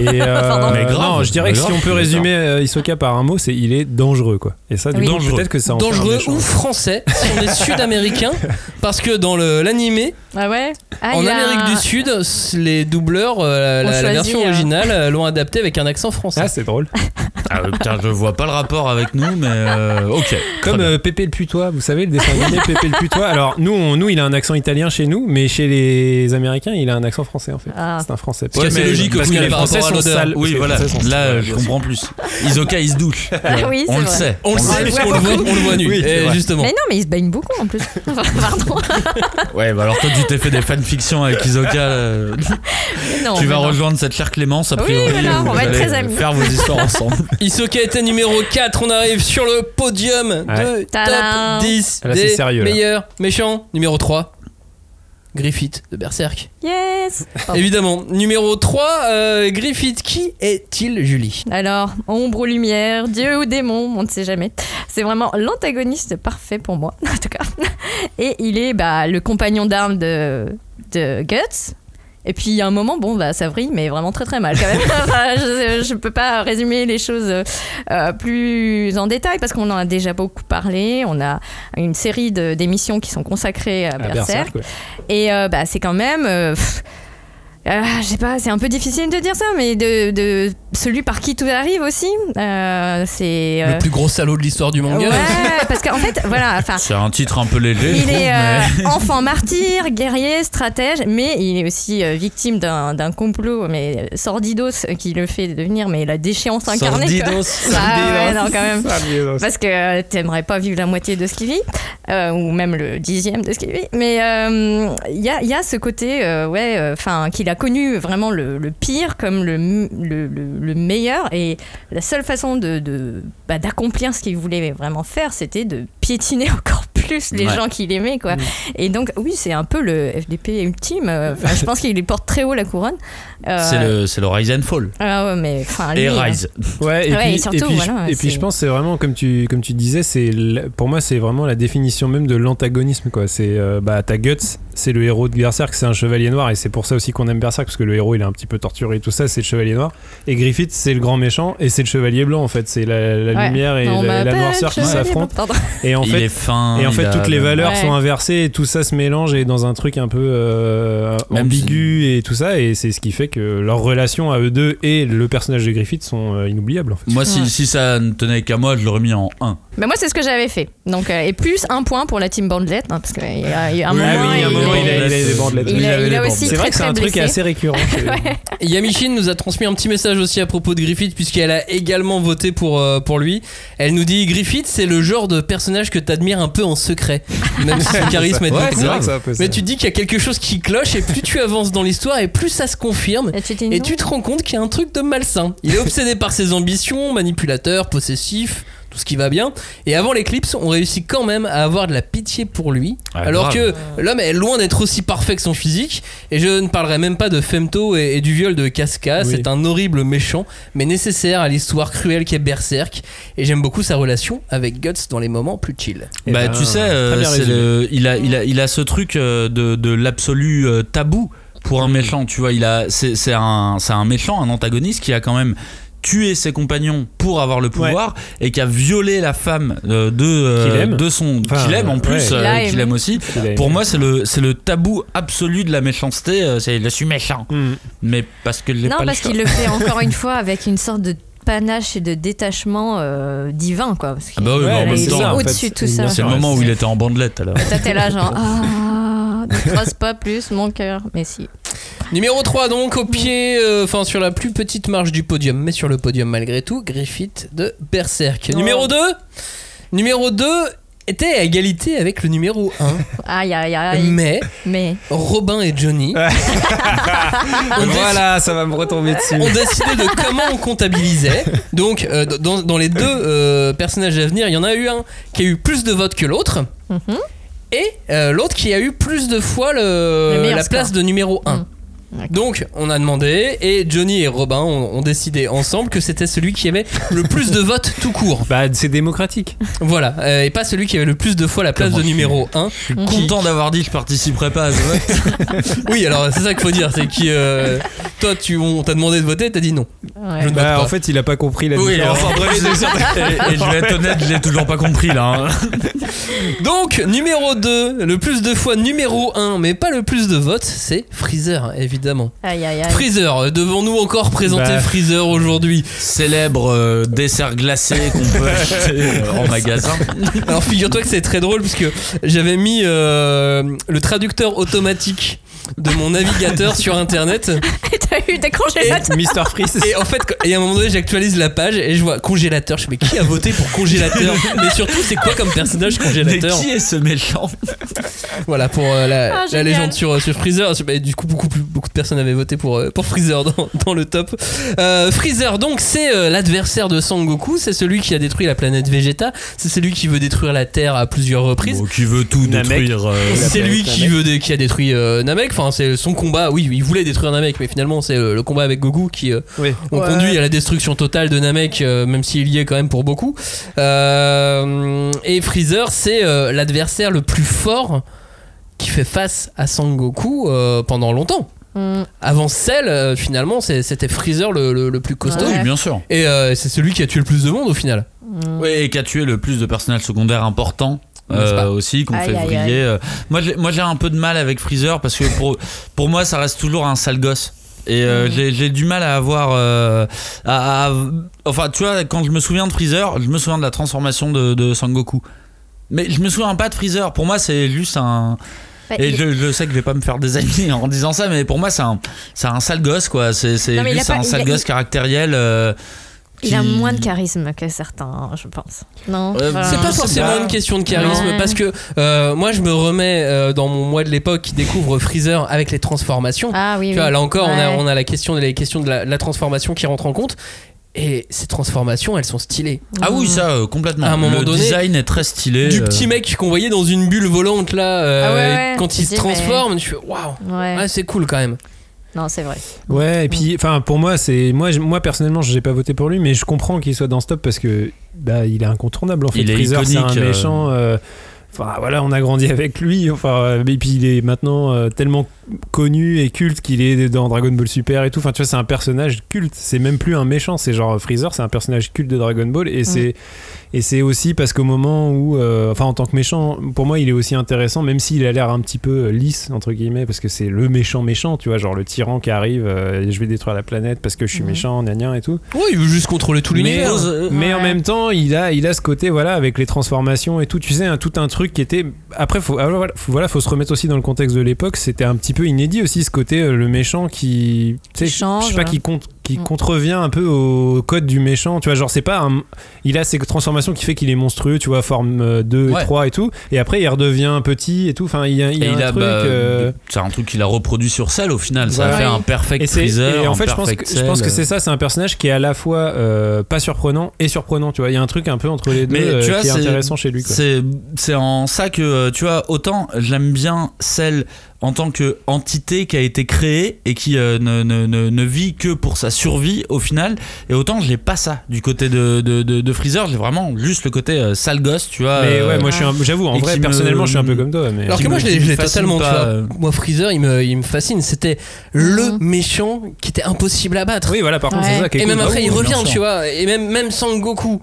Et euh, *laughs* Pardon. Mais grave, non, je dirais que si on peut résumer euh, Hisoka par un mot, c'est il est dangereux quoi. Et ça, du Oui. coup, peut-être que ça en fait un Dangereux ou français si on est sud-américain *laughs* parce que dans l'animé Ah ouais Ah, en a Amérique un- du Sud les doubleurs euh, la, la version euh, originale euh, l'ont adapté avec un accent français Ah, c'est drôle. *laughs* Ah, euh, putain, je vois pas le rapport avec nous, mais euh, ok. Comme euh, Pépé le putois, vous savez, le dessin animé Pépé le putois. Alors, nous, on- nous, il a un accent italien chez nous, mais chez les Américains, il a un accent français en fait. Ah. C'est un français. Ouais, c'est logique parce que les Français sont sales. Oui, voilà. Français sont Là, sales, je comprends plus. Isoka, il se douche. oui, c'est on le vrai. sait. on le sait parce voit qu'on le voit, beaucoup. on le voit nu Oui, c'est vrai. justement Mais non, mais il se baigne beaucoup en plus. *laughs* Pardon. Ouais, bah alors toi, tu t'es fait des fanfictions avec Isoka. là. Non, tu mais vas non. rejoindre cette chère Clémence, a Oui, priori. voilà, on va être allez très amis. Faire vos histoires ensemble. Hisoka était numéro 4 on arrive sur le podium de Tadam. top 10 Là, c'est des sérieux, là. meilleurs méchants numéro 3 Griffith de Berserk Yes. Pardon. évidemment numéro 3 euh, Griffith qui est-il Julie? Alors, ombre ou lumière, dieu ou démon, on ne sait jamais. C'est vraiment l'antagoniste parfait pour moi, *laughs* en tout cas. Et il est bah, le compagnon d'armes de, de Guts. Et puis, il y a un moment, bon, bah, ça vrille, mais vraiment très très mal quand même. *laughs* Enfin, je ne peux pas résumer les choses euh, plus en détail parce qu'on en a déjà beaucoup parlé. On a une série d'émissions qui sont consacrées à À Berserk. Berserk, ouais. Et euh, bah, c'est quand même. euh, pff, euh, je sais pas, c'est un peu difficile de dire ça, mais de, de celui par qui tout arrive aussi. euh, c'est. euh, le plus gros salaud de l'histoire du manga Ouais, parce qu'en fait, voilà, enfin. C'est un titre un peu léger. Il est mais- euh, *laughs* enfant martyr, guerrier, stratège, mais il est aussi euh, victime d'un d'un complot, mais sordidos, qui le fait devenir mais la déchéance incarnée. Sordidos. Ah ouais, non, quand même. Sordidos. Parce que euh, t'aimerais pas vivre la moitié de ce qu'il vit, euh, ou même le dixième de ce qu'il vit. Mais euh, il y, a, il y a ce côté, euh, ouais, enfin, qu'il a connu vraiment le, le pire comme le, le, le- le meilleur. Et la seule façon de, de- bah, d'accomplir ce qu'il voulait vraiment faire, c'était de piétiner *laughs* encore plus les Ouais. gens qu'il aimait, quoi. Et donc, oui, c'est un peu le FDP ultime. euh, Enfin, je pense *laughs* qu'il lui porte très haut la couronne. Euh, C'est le, c'est le Rise and Fall. Ah ouais, mais enfin, Et euh, Rise. Ouais, et Ouais, puis, et surtout, et puis, je- voilà, et puis c'est- je pense que c'est vraiment comme tu comme tu disais, c'est pour moi c'est vraiment la définition même de l'antagonisme quoi. C'est euh, bah ta guts, c'est le héros de Berserk, c'est un chevalier noir et c'est pour ça aussi qu'on aime Berserk parce que le héros il est un petit peu torturé et tout ça, c'est le chevalier noir. Et Griffith c'est le grand méchant et c'est le chevalier blanc en fait, c'est la, la Ouais. lumière et la, noirceur qui s'affrontent. Et en il fait est fin. et en il fait, a toutes les le- valeurs Ouais. sont inversées et tout ça se mélange et dans un truc un peu euh, ambigu et tout ça. Et c'est ce qui fait que leur relation à eux deux et le personnage de Griffith sont euh, inoubliables en fait. Moi, Ouais. si, si ça ne tenait qu'à moi, je l'aurais mis en 1. Mais moi, c'est ce que j'avais fait. Donc, euh, et plus un point pour la team Bandlet, hein, parce qu'il y y a un Oui, moment, oui, à un il, moment, il a, il il aussi C'est très, vrai que c'est un truc blessé. Assez récurrent. *laughs* Ouais. Yamishin nous a transmis un petit message aussi à propos de Griffith puisqu'elle a également voté pour, euh, pour lui. Elle nous dit Griffith c'est le genre de personnage que t'admires un peu en secret, même si son *laughs* charisme est Ouais, beaucoup. c'est vrai que c'est un peu ça. Mais tu dis qu'il y a quelque chose qui cloche et plus tu avances dans l'histoire et plus ça se confirme. Et tu te rends compte qu'il y a un truc de malsain. Il est obsédé par ses ambitions, manipulateur, possessif, tout ce qui va bien. Et avant l'éclipse, on réussit quand même à avoir de la pitié pour lui. Ah, alors grave. que l'homme est loin d'être aussi parfait que son physique. Et je ne parlerai même pas de Femto et, et du viol de Casca. Oui. C'est un horrible méchant, mais nécessaire à l'histoire cruelle qu'est Berserk. Et j'aime beaucoup sa relation avec Guts dans les moments plus chill. Eh bah, ben, tu sais, euh, le- il, a, il, a, il a ce truc euh, de, de l'absolu euh, tabou pour un méchant. Tu vois, il a, c'est c'est un, c'est un méchant, un antagoniste qui a quand même tué ses compagnons pour avoir le pouvoir et qui a violé la femme euh, de euh, de son Enfin, qu'il aime en plus ouais. Qu'il euh, qu'il aime aussi pour moi c'est le c'est le tabou absolu de la méchanceté c'est je suis méchant Mm. mais parce que Non, pas parce qu'il le fait encore *laughs* une fois avec une sorte de panache et de détachement euh, divin, quoi. Parce Ah bah oui, Ouais, mais en mais même c'est temps, ça, en au-dessus fait. de tout ça. C'est le moment où il était en bandelette alors t'es là, genre, *laughs* ne croise pas plus mon cœur. Mais si. Numéro 3 donc au pied, euh, enfin sur la plus petite marche du podium, mais sur le podium malgré tout, Griffith de Berserk. Oh. Numéro 2 Numéro 2 était à égalité avec le numéro 1, *laughs* Aïe, aïe, aïe. mais Mais. Robin et Johnny *laughs* Voilà, ça va me retomber dessus. ont décidé de comment on comptabilisait. Donc euh, dans, dans les deux euh, personnages à venir, il y en a eu un qui a eu plus de votes que l'autre. Mhm. Et euh, l'autre qui a eu plus de fois le, Le meilleur la place score. de numéro 1. Mm. Donc on a demandé et Johnny et Robin ont, ont décidé ensemble que c'était celui qui avait le plus de votes tout court. Bah, c'est démocratique. Voilà, euh, et pas celui qui avait le plus de fois la place Comment de numéro 1. je suis content d'avoir dit que je participerai pas à ce vote *laughs* Oui, alors c'est ça qu'il faut dire, c'est qui euh, toi tu on t'a demandé de voter, t'as dit non. Ouais. Je ne vote Bah, pas. en fait, il a pas compris la oui différence. enfin bref c'est- et, et je vais être honnête je l'ai toujours pas compris là hein. *laughs* Donc numéro 2, le plus de fois numéro 1, mais pas le plus de votes, c'est Freezer évidemment. Aïe, aïe, aïe. Freezer, euh, devons-nous encore présenter Bah. Freezer aujourd'hui célèbre euh, dessert glacé qu'on peut *laughs* acheter euh, en magasin. Alors figure-toi que c'est très drôle parce que j'avais mis euh, le traducteur automatique de mon navigateur sur internet. *laughs* T'as eu des congélateurs. Mister Freeze. et en fait et à un moment donné j'actualise la page et je vois congélateur. Je fais mais qui a voté pour congélateur? Mais surtout c'est quoi comme personnage mais congélateur qui est ce méchant? Voilà pour euh, la, Ah, la légende sur, sur Freezer. Bah, du coup beaucoup plus, beaucoup de personnes avaient voté pour, euh, pour Freezer dans, dans le top Euh, Freezer donc c'est euh, l'adversaire de Sangoku c'est celui qui a détruit la planète Vegeta c'est celui qui veut détruire la Terre à plusieurs reprises Bon, qui veut tout Namek. détruire euh, c'est lui qui, veut dé- qui a détruit euh, Namek. Enfin, c'est son combat. Oui, il voulait détruire Namek, mais finalement, c'est euh, le combat avec Goku qui euh, Oui. ont Ouais. conduit à la destruction totale de Namek, euh, même s'il y est quand même pour beaucoup. Euh, et Freezer, c'est euh, l'adversaire le plus fort qui fait face à Sangoku euh, pendant longtemps. Mm. Avant Cell, euh, finalement, c'est- c'était Freezer le, le- le plus costaud. oui bien sûr Et euh, c'est celui qui a tué le plus de monde au final. Oui, et qui a tué le plus de personnages secondaires importants. N'est-ce pas euh, aussi qu'on Aïe, fait aïe, briller. aïe. euh. Moi, j'ai, moi, j'ai un peu de mal avec Freezer parce que pour, pour moi, ça reste toujours un sale gosse. Et euh, Mhm. j'ai, j'ai du mal à avoir. euh, à- à- enfin, tu vois, quand je me souviens de Freezer, je me souviens de la transformation de, de Sangoku. Mais je me souviens pas de Freezer. Pour moi, c'est juste un. Bah, Et il- je, je sais que je vais pas me faire des amis en disant ça, mais pour moi, c'est un, c'est un sale gosse, quoi. C'est, un sale a- gosse il- caractériel. euh, Il a moins de charisme que certains, je pense. Non? Euh, voilà. C'est pas forcément une question de charisme Ouais. parce que euh, moi je me remets euh, dans mon mois de l'époque qui découvre Freezer avec les transformations. Ah oui, Tu oui. vois, là encore, on, a, on a la question, les questions de la, la transformation qui rentrent en compte. Et ces transformations, elles sont stylées. Ah oui, ça, euh, complètement. À un moment le donné, design est très stylé. Du euh, petit mec qu'on voyait dans une bulle volante là, euh, Ah ouais, et ouais, quand il se dis, mais- transforme, tu fais waouh, Ouais. ouais, c'est cool quand même. Non, c'est vrai. Ouais, et puis, enfin, pour moi, c'est moi, je- moi personnellement, j'ai pas voté pour lui, mais je comprends qu'il soit dans ce top parce que bah, il est incontournable en fait. Il est Freezer, c'est un euh. méchant. euh, Enfin voilà, on a grandi avec lui. Enfin, et puis il est maintenant euh, tellement connu et culte qu'il est dans Dragon Ball Super et tout. Enfin, tu vois, c'est un personnage culte. C'est même plus un méchant. C'est genre Freezer, c'est un personnage culte de Dragon Ball. Et c'est et c'est aussi parce qu'au moment où, euh, enfin, en tant que méchant, pour moi, il est aussi intéressant, même s'il a l'air un petit peu lisse entre guillemets, parce que c'est le méchant méchant. Tu vois, genre le tyran qui arrive. euh, je vais détruire la planète parce que je suis Mhm. méchant, gna gna et tout. Ouais, il veut juste contrôler tout Mais, l'univers. mais en Ouais. même temps, il a, il a ce côté, voilà, avec les transformations et tout. Tu sais, tout un truc qui était. Après, faut, ah, voilà, faut, voilà, faut se remettre aussi dans le contexte de l'époque. C'était un petit peu inédit aussi, ce côté, euh, le méchant qui. Tu sais, Qui change. Je sais pas, qui, compte, qui contrevient un peu au code du méchant. Tu vois, genre, c'est pas un. Il a ces transformations qui fait qu'il est monstrueux, tu vois, forme 2 Ouais. et 3 et tout. Et après, il redevient petit et tout. Enfin, il y a, il y Et a il un a, truc. bah, euh, c'est un truc qu'il a reproduit sur Cell au final. Ça a fait un perfect Freezer. et en fait, je pense que, je pense que c'est ça, c'est un personnage qui est à la fois euh, pas surprenant et surprenant. Tu vois, il y a un truc un peu entre les deux Mais euh, vois, qui est c'est- intéressant chez lui. C'est c'est en ça que, tu vois, autant j'aime bien Cell en tant que entité qui a été créée et qui euh, ne, ne, ne, ne vit que pour sa survie au final. Et autant je l'ai pas ça du côté de, de, de, de Freezer, j'ai vraiment juste le côté euh, sale gosse, tu vois. Mais euh, ouais, moi je suis un- j'avoue, en et vrai, me- personnellement, je suis un peu comme toi. Mais... Alors que moi me- je l'ai totalement, tu pas, vois. euh. Moi Freezer il me, il me fascine, c'était le méchant qui était impossible à battre. Oui, voilà, par contre, Ouais. c'est ça qui est Et cool. même Ah après il revient, tu vois. Et même, même Sangoku,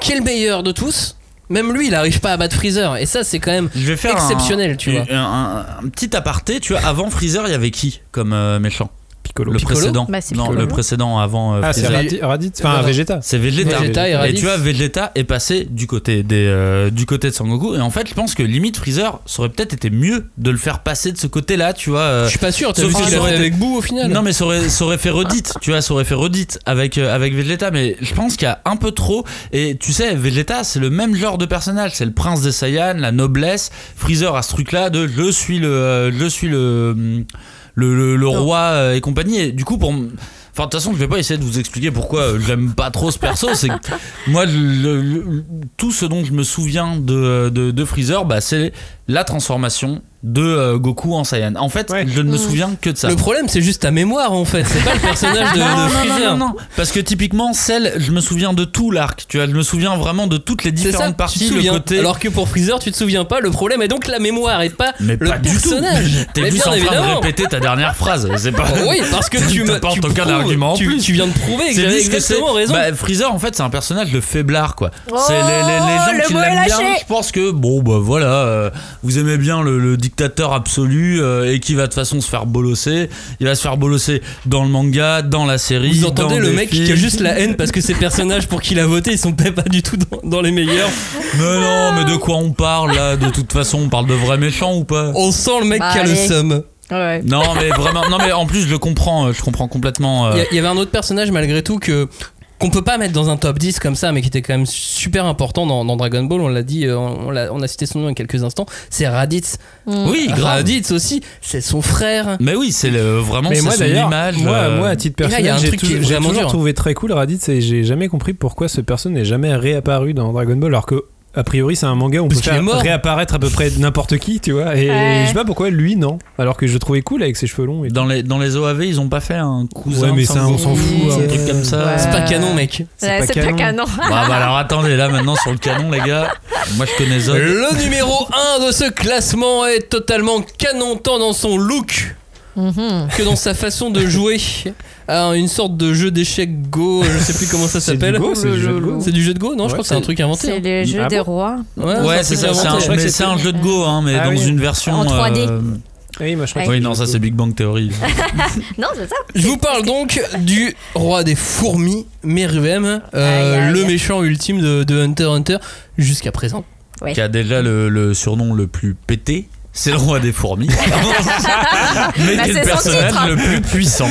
qui est le meilleur de tous, même lui il arrive pas à battre Freezer. Et ça c'est quand même Je vais faire exceptionnel, un, tu vois. un, un- un petit aparté, tu vois. Avant Freezer, il y avait qui comme euh, méchant? Piccolo. Le Piccolo précédent. Bah, non, Piccolo. le précédent avant euh, Ah, c'est. Raditz, enfin. Vegeta. C'est Vegeta. Vegeta et tu vois, Vegeta est passé du côté, des, euh, du côté de Sangoku. Et en fait, je pense que limite Freezer, ça aurait peut-être été mieux de le faire passer de ce côté-là, tu vois. euh, Je suis pas sûr, t'as Sauf vu qu'il aurait avec Boo au final Non mais ça aurait, ça aurait fait redite, tu vois, ça aurait fait redite avec, euh, avec Vegeta, mais je pense qu'il y a un peu trop, et tu sais, Vegeta c'est le même genre de personnage, c'est le prince des Saiyans, la noblesse, Freezer a ce truc là de je suis le, euh, je suis le, le, le- le roi euh, et compagnie, et du coup pour... Enfin, de toute façon, je vais pas essayer de vous expliquer pourquoi euh, j'aime pas trop ce perso. C'est *laughs* moi, le- le- tout ce dont je me souviens de, de, de Freezer, bah, c'est la transformation de euh, Goku en Saiyan. En fait, je ne me souviens que de ça. Le problème c'est juste ta mémoire en fait, c'est pas le personnage de, *laughs* non, de non, Freezer. non, non, non, parce que typiquement, celle, je me souviens de tout l'arc, tu vois, je me souviens vraiment de toutes les ça, différentes tu te parties, le côté. Alors que pour Freezer, tu te souviens pas. Le problème est donc la mémoire et pas mais le pas du tout. personnage. T'es juste en train de évidemment. répéter ta dernière phrase. C'est pas. Oui, parce que *laughs* tu me tu aucun prouves- argument en tu, viens de prouver que C'est j'avais juste que c'est. exactement raison. Bah, Freezer, en fait, c'est un personnage de faiblard, quoi. Oh, c'est les, les, les gens le qui l'aiment bien. Je pense que, bon, bah voilà, euh, vous aimez bien le, le dictateur absolu euh, et qui va de toute façon se faire bolosser. Il va se faire bolosser dans le manga, dans la série. Vous entendez dans le mec qui a juste la haine parce que ces personnages pour qui il a voté ils sont peut-être pas du tout dans, dans les meilleurs. Mais non, mais de quoi on parle là? De toute façon, on parle de vrais méchants ou pas? On sent le mec Bah, qui a le seum. Ouais. Non, mais vraiment, non, mais en plus, je le comprends, euh, je comprends complètement. euh, y il y, avait un autre personnage malgré tout que qu'on peut pas mettre dans un top 10 comme ça mais qui était quand même super important dans, dans Dragon Ball on l'a dit euh, on, l'a- on a cité son nom il y a quelques instants c'est Raditz Mm. Oui, grave. Raditz aussi c'est son frère Mais oui, c'est le- vraiment Mais c'est moi son d'ailleurs, image. moi, euh, moi à titre a personnel, un j'ai toujours dur. trouvé très cool Raditz et j'ai jamais compris pourquoi ce perso n'est jamais réapparu dans Dragon Ball alors que a priori c'est un manga où on Parce peut faire réapparaître à peu près n'importe qui tu vois et Ouais. je sais pas pourquoi lui non alors que je le trouvais cool avec ses cheveux longs et. Dans les, dans les OAV, ils ont pas fait un cousin. Ouais, mais de ça, on s'en fout, Un hein. truc comme ça. Ouais. c'est pas canon mec Ouais, pas C'est pas canon. canon. Bah, bah, *laughs* alors attendez, là maintenant sur le canon, les gars, moi je connais Zod. le numéro 1 de ce classement est totalement canon tant dans son look Mhm. que dans sa façon de jouer à une sorte de jeu d'échecs Go je sais plus comment ça s'appelle c'est du jeu de Go. c'est du jeu de Go non je crois que c'est un truc inventé C'est hein. le jeu Ah des bon rois. Ouais, c'est ça, c'est un, Je crois que mais c'était- c'est un jeu de Go, hein, mais Ah dans oui. une version. En 3D. euh, oui moi je crois Ouais. que Oui, non, ça c'est Big Bang Theory. *laughs* Non, c'est ça. Je vous parle donc du roi des fourmis, Meruem, euh, le méchant ultime de, de Hunter x Hunter jusqu'à présent. Qui a déjà le, le surnom le plus pété. C'est le roi des fourmis. *laughs* mais Bah, qui est le c'est son personnage titre. le plus puissant.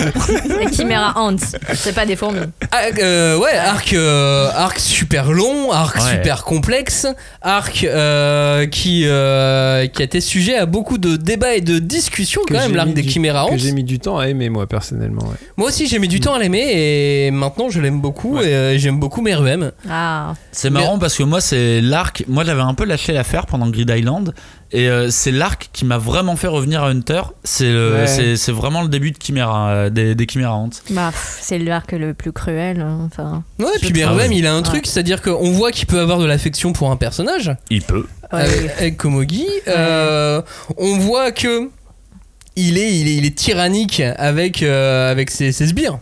Et Chimera Ant. C'est pas des fourmis. Ah, euh, ouais, arc, euh, arc super long, arc Ouais. super complexe, arc euh, qui, euh, qui a été sujet à beaucoup de débats et de discussions Que quand même, j'ai l'arc mis des du- Chimera que j'ai mis du temps à aimer moi personnellement ouais. Moi aussi j'ai mis du temps à l'aimer et maintenant je l'aime beaucoup Ouais. et euh, j'aime beaucoup Meruem. Ah. C'est marrant parce que moi, c'est l'arc. Moi, j'avais un peu lâché l'affaire pendant Grid Island. Et euh, c'est l'arc qui m'a vraiment fait revenir à Hunter. C'est Ouais. vraiment le début de Chimera, euh, des, des Chimera Ants. Bah, c'est l'arc le plus cruel. hein, Enfin. Ouais, puis. Meruem il a un Ouais. truc, c'est-à-dire qu'on voit qu'il peut avoir de l'affection pour un personnage. Il peut. Ouais. avec, avec Komogi. Euh, on voit que il est, il est, il est tyrannique avec, euh, avec ses, ses sbires.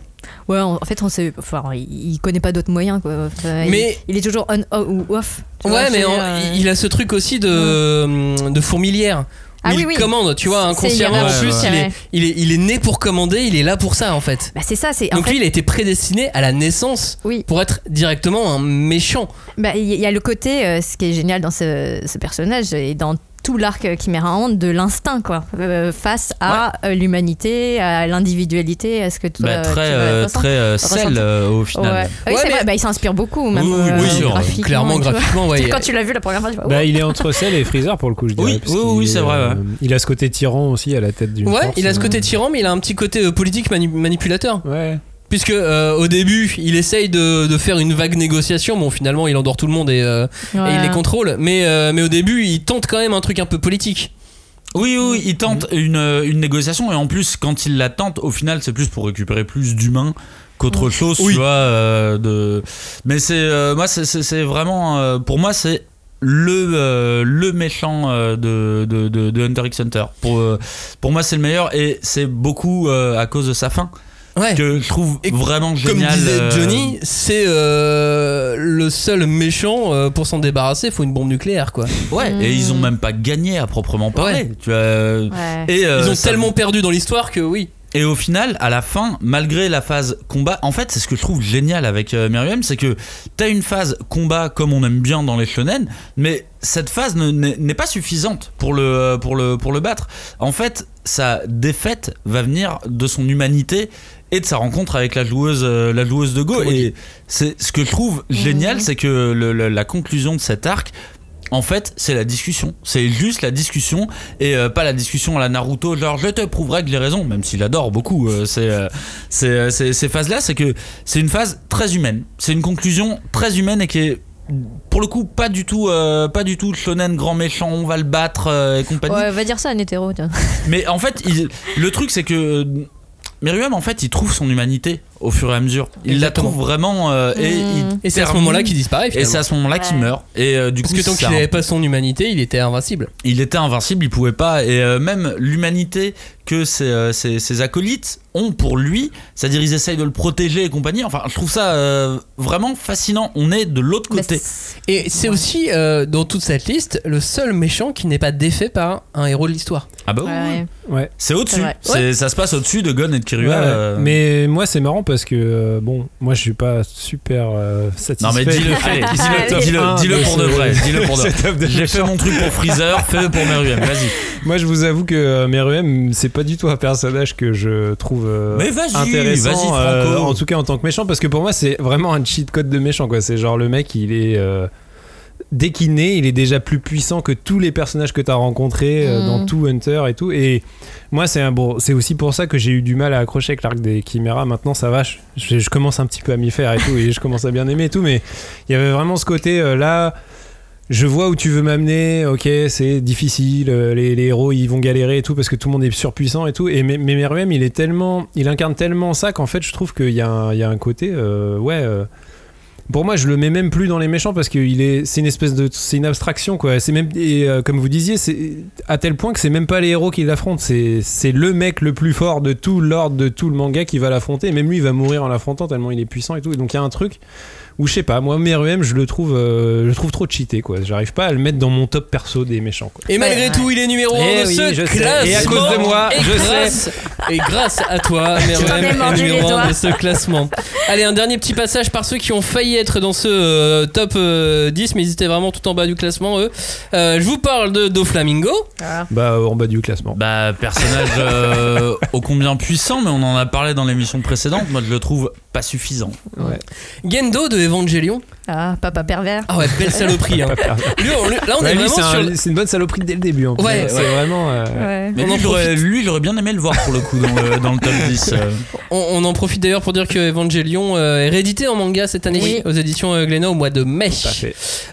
Ouais, en fait, on sait. Enfin, il, connaît pas d'autres moyens, quoi. Enfin, Mais- il, est toujours on ou off. vois, Ouais, mais euh, il a ce truc aussi de, de fourmilière. Ah il oui, commande, tu vois, inconsciemment en plus, il, est, il, est, il est né pour commander, il est là pour ça en fait. Bah, c'est ça, c'est. Donc fait, lui, il a été prédestiné à la naissance Oui. pour être directement un méchant. Bah, il y a le côté, euh, ce qui est génial dans ce, ce personnage et dans tout l'arc euh, Chimera Ant, de l'instinct, quoi, euh, face à euh, l'humanité, à l'individualité, à ce que Bah, tu très, euh, ressentir. très euh, sel ressentir. euh, au final. Oui, Ouais, c'est mais- vrai, bah, il s'inspire beaucoup, même Oui, oui, euh, oui, sûr, graphiquement, clairement, graphiquement, ouais. Quand tu l'as vu la première fois, tu vois, Bah, oh. il est entre Cell et Freezer pour le coup, je dirais. Oui, oui, c'est vrai, euh. Il a ce côté tyran aussi à la tête d'une Ouais, force, il a ce euh, côté tyran, mais il a un petit côté euh, politique mani- manipulateur. Ouais. Puisque euh, au début, il essaye de, de faire une vague négociation. Bon, finalement, il endort tout le monde et, euh, et il les contrôle. Mais, euh, mais au début, il tente quand même un truc un peu politique. Oui, oui, il tente une, une négociation et en plus, quand il la tente, au final, c'est plus pour récupérer plus d'humains qu'autre chose, Oui. tu vois. euh, de... Mais c'est euh, moi, c'est- vraiment, euh, pour moi, c'est le euh, le méchant euh, de, de, de, de Hunter x Hunter. Pour euh, pour moi, c'est le meilleur et c'est beaucoup euh, à cause de sa fin Ouais. que je trouve Et vraiment Comme génial. disait euh, Johnny, c'est euh, le seul méchant euh, pour s'en débarrasser. Il faut une bombe nucléaire, quoi. Ouais, et ils ont même pas gagné à proprement parler. Ouais. Tu vois, Ouais. et, euh, Ils ont tellement perdu dans l'histoire que oui. Et au final, à la fin, malgré la phase combat, en fait, c'est ce que je trouve génial avec euh, Myriam, c'est que t'as une phase combat comme on aime bien dans les shonen, mais cette phase ne- n'est pas suffisante pour le, pour, le, pour le battre. En fait, sa défaite va venir de son humanité et de sa rencontre avec la joueuse, euh, la joueuse de Go. Et c'est ce que je trouve génial, c'est que le- le- la conclusion de cet arc. En fait, c'est la discussion. C'est juste la discussion et euh, pas la discussion à la Naruto, genre je te prouverai que j'ai raison, même s'il adore beaucoup euh, ces, euh, ces, euh, ces- phases-là. C'est que c'est une phase très humaine. C'est une conclusion très humaine et qui est pour le coup pas du tout euh, pas du tout shonen grand méchant on va le battre euh, et compagnie Ouais, va dire ça un hétéro. tiens. mais en fait il- le truc c'est que euh, Myriam en fait il trouve son humanité au fur et à mesure il Exactement. la trouve vraiment euh, et, il Et c'est à ce moment-là qu'il disparaît. et c'est à ce moment-là qu'il meurt et euh, du Parce coup que tant qu'il n'avait pas son humanité, il était invincible. il était invincible, il pouvait pas. Et euh, même l'humanité que ses, euh, ses- ses acolytes ont pour lui, c'est-à-dire ils essayent de le protéger et compagnie. Enfin, je trouve ça euh, vraiment fascinant. On est de l'autre Bah, côté. Et c'est aussi, euh, dans toute cette liste, le seul méchant qui n'est pas défait par un héros de l'histoire. Ah bah oui, Ouais, ouais. Ouais. C'est au-dessus. Ça se passe au-dessus de Gon et de Kirua. Ouais, ouais. euh. Mais moi, c'est marrant parce que, euh, bon, moi, je suis pas super euh, satisfait. Non mais dis-le, dis-le, dis-le, Ah, pour de vrai, dis-le pour de *laughs* vrai. J'ai fait mon truc pour Freezer, fais-le pour Meruem, vas-y. Moi, je vous avoue que euh, Meruem, c'est pas du tout un personnage que je trouve euh, Mais vas-y, intéressant. vas-y, euh, Franco. en tout cas, en tant que méchant, parce que pour moi, c'est vraiment un cheat code de méchant. quoi. C'est genre le mec, il est. Dès qu'il naît, il est déjà plus puissant que tous les personnages que tu as rencontrés euh, Mhm. dans tout Hunter et tout. Et moi, c'est un bon, c'est aussi pour ça que j'ai eu du mal à accrocher avec l'arc des Chiméras. Maintenant, ça va, je, je- je commence un petit peu à m'y faire et tout, et je commence à bien aimer et tout. Mais il y avait vraiment ce côté euh, là. Je vois où tu veux m'amener, ok, c'est difficile, euh, les, les héros ils vont galérer et tout parce que tout le monde est surpuissant et tout. Et mais, Meruem, il est tellement, il incarne tellement ça qu'en fait, je trouve qu'il y, a un- il y a un côté, ouais. Pour moi, je le mets même plus dans les méchants parce que il est, c'est une espèce de, c'est une abstraction quoi. C'est même, et euh, comme vous disiez, c'est à tel point que c'est même pas les héros qui l'affrontent, c'est, c'est le mec le plus fort de tout l'ordre de tout le manga qui va l'affronter. Et même lui, il va mourir en l'affrontant tellement il est puissant et tout. Et donc il y a un truc où je sais pas, moi Meruem, je le trouve, euh, je le trouve trop cheaté quoi. J'arrive pas à le mettre dans mon top perso des méchants quoi. Et malgré Ouais, tout, il est numéro 1 Eh de oui, ce je sais. classement. Et à cause de moi, et je grâce, Et grâce à toi, *laughs* mordu est numéro 1 doigts. de ce classement. Allez, un dernier petit passage par ceux qui ont failli être dans ce euh, top euh, 10, mais ils étaient vraiment tout en bas du classement, eux. Euh, je vous parle de Doflamingo. Bah en bas du classement. Bah, personnage euh, ô combien puissant, mais on en a parlé dans l'émission précédente. Moi, je le trouve pas suffisant. Ouais. Gendo de Evangelion. Ah, papa pervers. Ah ouais, belle saloperie. hein. *laughs* Lui, on- là, on Ouais, est lui, vraiment c'est, sur. un- le- c'est une bonne saloperie dès le début. En plus. Ouais, c'est ouais. vraiment. euh, Ouais. Mais On en lui, j'aurais- profite. lui, j'aurais bien aimé le voir pour le coup dans le, dans le top 10. euh. On, on en profite d'ailleurs pour dire que Evangelion euh, est réédité en manga cette année Oui. aux éditions euh, Glénat au mois de mai.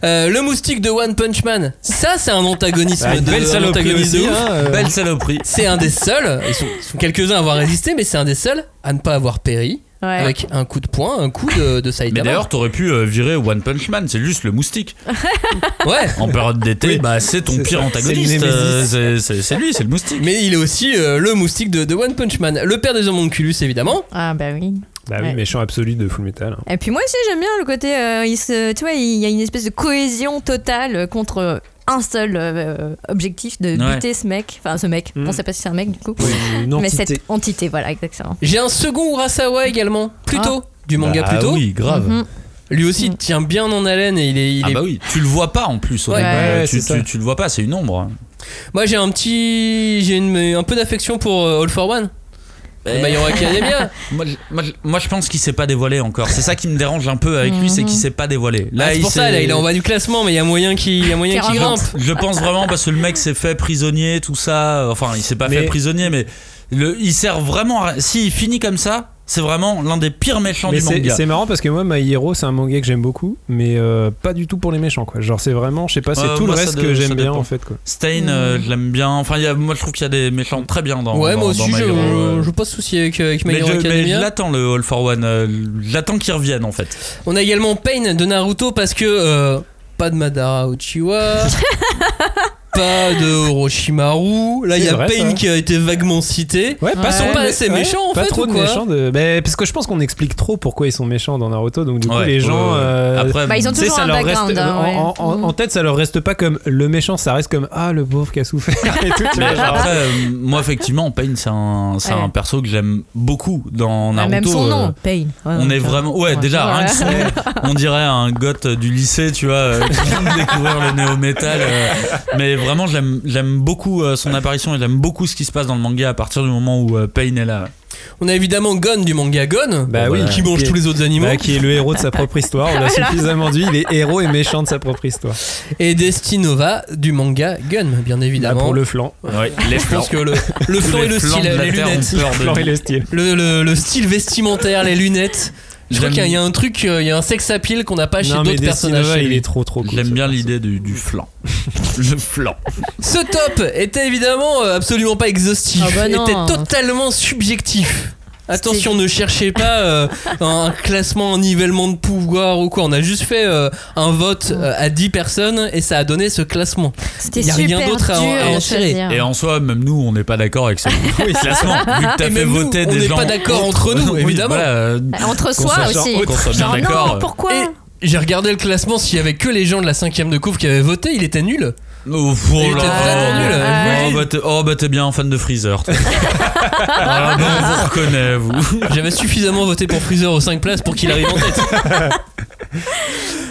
Euh, le moustique de One Punch Man, ça c'est un antagonisme Ah, une de belle un saloperie antagonisme de aussi, ouf. hein, euh. Belle saloperie. C'est un des seuls, ils sont, ils sont quelques-uns à avoir résisté, mais c'est un des seuls à ne pas avoir péri Ouais. avec un coup de poing, un coup de, de Mais d'ailleurs, t'aurais pu euh, virer One Punch Man, c'est juste le moustique. *laughs* ouais. En période d'été, Oui. bah, c'est ton pire ça, antagoniste. euh. C'est lui, c'est le moustique. Mais il est aussi euh, le moustique de, de One Punch Man. Le père des homonculus, évidemment. Ah, bah oui. Bah oui, Ouais. méchant absolu de Full Metal. hein. Et puis moi aussi j'aime bien le côté, euh, il se, tu vois, il y a une espèce de cohésion totale contre un seul euh, objectif de Ouais. buter ce mec, enfin ce mec, Mm. on sait pas si c'est un mec du coup, Une mais cette entité, voilà exactement. J'ai un second Urasawa également, plus tôt, du manga Ah plus tôt. oui, grave. Mhm. Lui aussi Mm. tient bien en haleine et il est. il Ah est- bah oui, tu le vois pas en plus. au Ouais. début. Ouais, tu, tu- le vois pas, c'est une ombre. Moi j'ai un petit. J'ai une- un peu d'affection pour euh, All for One. Eh. My Hero Academia. Moi, je- moi, je- moi, je pense qu'il s'est pas dévoilé encore. C'est ça qui me dérange un peu avec lui, c'est qu'il s'est pas dévoilé. Là, c'est il pour ça, là, il est en bas du classement, mais il y a moyen qu'il il y a moyen Qui qu'il grimpe. Je pense vraiment parce que le mec s'est fait prisonnier, tout ça. Enfin, il s'est pas Mais- fait prisonnier, mais le- il sert vraiment. à... S'il finit comme ça, C'est vraiment l'un des pires méchants Mais du c'est manga. c'est marrant parce que moi, My Hero, c'est un manga que j'aime beaucoup, mais euh, pas du tout pour les méchants, quoi. Genre, c'est vraiment, je sais pas, c'est Euh, tout le reste de- que j'aime bien en fait, quoi. Stain, euh, je l'aime bien. Enfin, il y a, moi je trouve qu'il y a des méchants très bien dans. Ouais, dans- moi aussi, dans My je, Hero, euh. je veux pas de souci avec, avec My Mais Hero je, mais l'attends le All for One. euh, J'attends qu'il revienne en fait. On a également Pain de Naruto parce que euh, pas de Madara Uchiwa. *laughs* Pas de *laughs* Orochimaru. Là, il y a vrai, Pain ça. qui a été vaguement cité. Ouais, Ils sont pas assez ouais, méchants en pas fait trop ou de méchants de... Ben, parce que je pense qu'on explique trop pourquoi ils sont méchants dans Naruto donc du coup les gens euh, Après, Bah, ils ont toujours ça un leur background. reste, hein, ouais. en, en- en tête ça leur reste pas comme le méchant ça reste comme ah le pauvre qui a souffert *laughs* et tout Mais genre. après, euh, moi effectivement, Pain c'est un, un perso que j'aime beaucoup dans Ah, Naruto. Même son euh, nom, Pain. On est vraiment. Ouais, déjà, rien que son on dirait un goth du lycée, tu vois, qui vient de découvrir le néo-metal. euh, mais vraiment, j'aime beaucoup euh, son apparition et j'aime beaucoup ce qui se passe dans le manga à partir du moment où euh, Pain est là. On a évidemment Gon du manga Gon. Bah oui, qui mange qui est- tous les autres animaux. Bah, qui est le héros de sa propre histoire on l'a *laughs* suffisamment dit il est héros et méchant de sa propre histoire Et Destinova du manga Gun, bien là évidemment. pour le flanc Ouais, les Je pense que le, *laughs* flanc et le style, les lunettes. peur de flanc lui. et le style Le, le- le style vestimentaire, les lunettes. Je crois qu'il y a un truc, euh, il y a un sex appeal qu'on n'a pas chez d'autres personnages. Il est trop trop cool J'aime bien l'idée du, du flanc. *laughs* le flanc. Ce top était évidemment euh, absolument pas exhaustif, Ah bah non. était totalement subjectif. Attention, ne cherchez pas euh, un classement, un nivellement de pouvoir ou quoi. On a juste fait euh, un vote euh, à 10 personnes et ça a donné ce classement. C'était Y a rien d'autre à à en tirer. Et en soi, même nous, on n'est pas d'accord avec ce *laughs* classement. Vu que t'as fait même nous, voter on des n'est gens. pas d'accord entre nous, *laughs* Oui, évidemment. voilà, euh, Entre soi aussi. d'accord. pourquoi j'ai regardé le classement, s'il y avait que les gens de la cinquième de couvre qui avaient voté, il était nul. Oh, oh là vous le Oh, bah t'es- oh, bah t'es bien fan de Freezer. *laughs* Ah, bah, on vous reconnaît, vous. J'avais suffisamment voté pour Freezer aux 5 places pour qu'il arrive en tête. *laughs*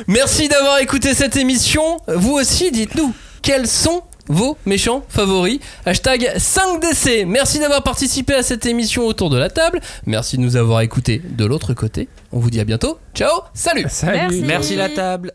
Merci d'avoir écouté cette émission. Vous aussi, dites-nous quels sont vos méchants favoris? Hashtag 5DC. Merci d'avoir participé à cette émission autour de la table. Merci de nous avoir écoutés de l'autre côté. On vous dit à bientôt. Ciao, salut Salut. Merci. Merci la table.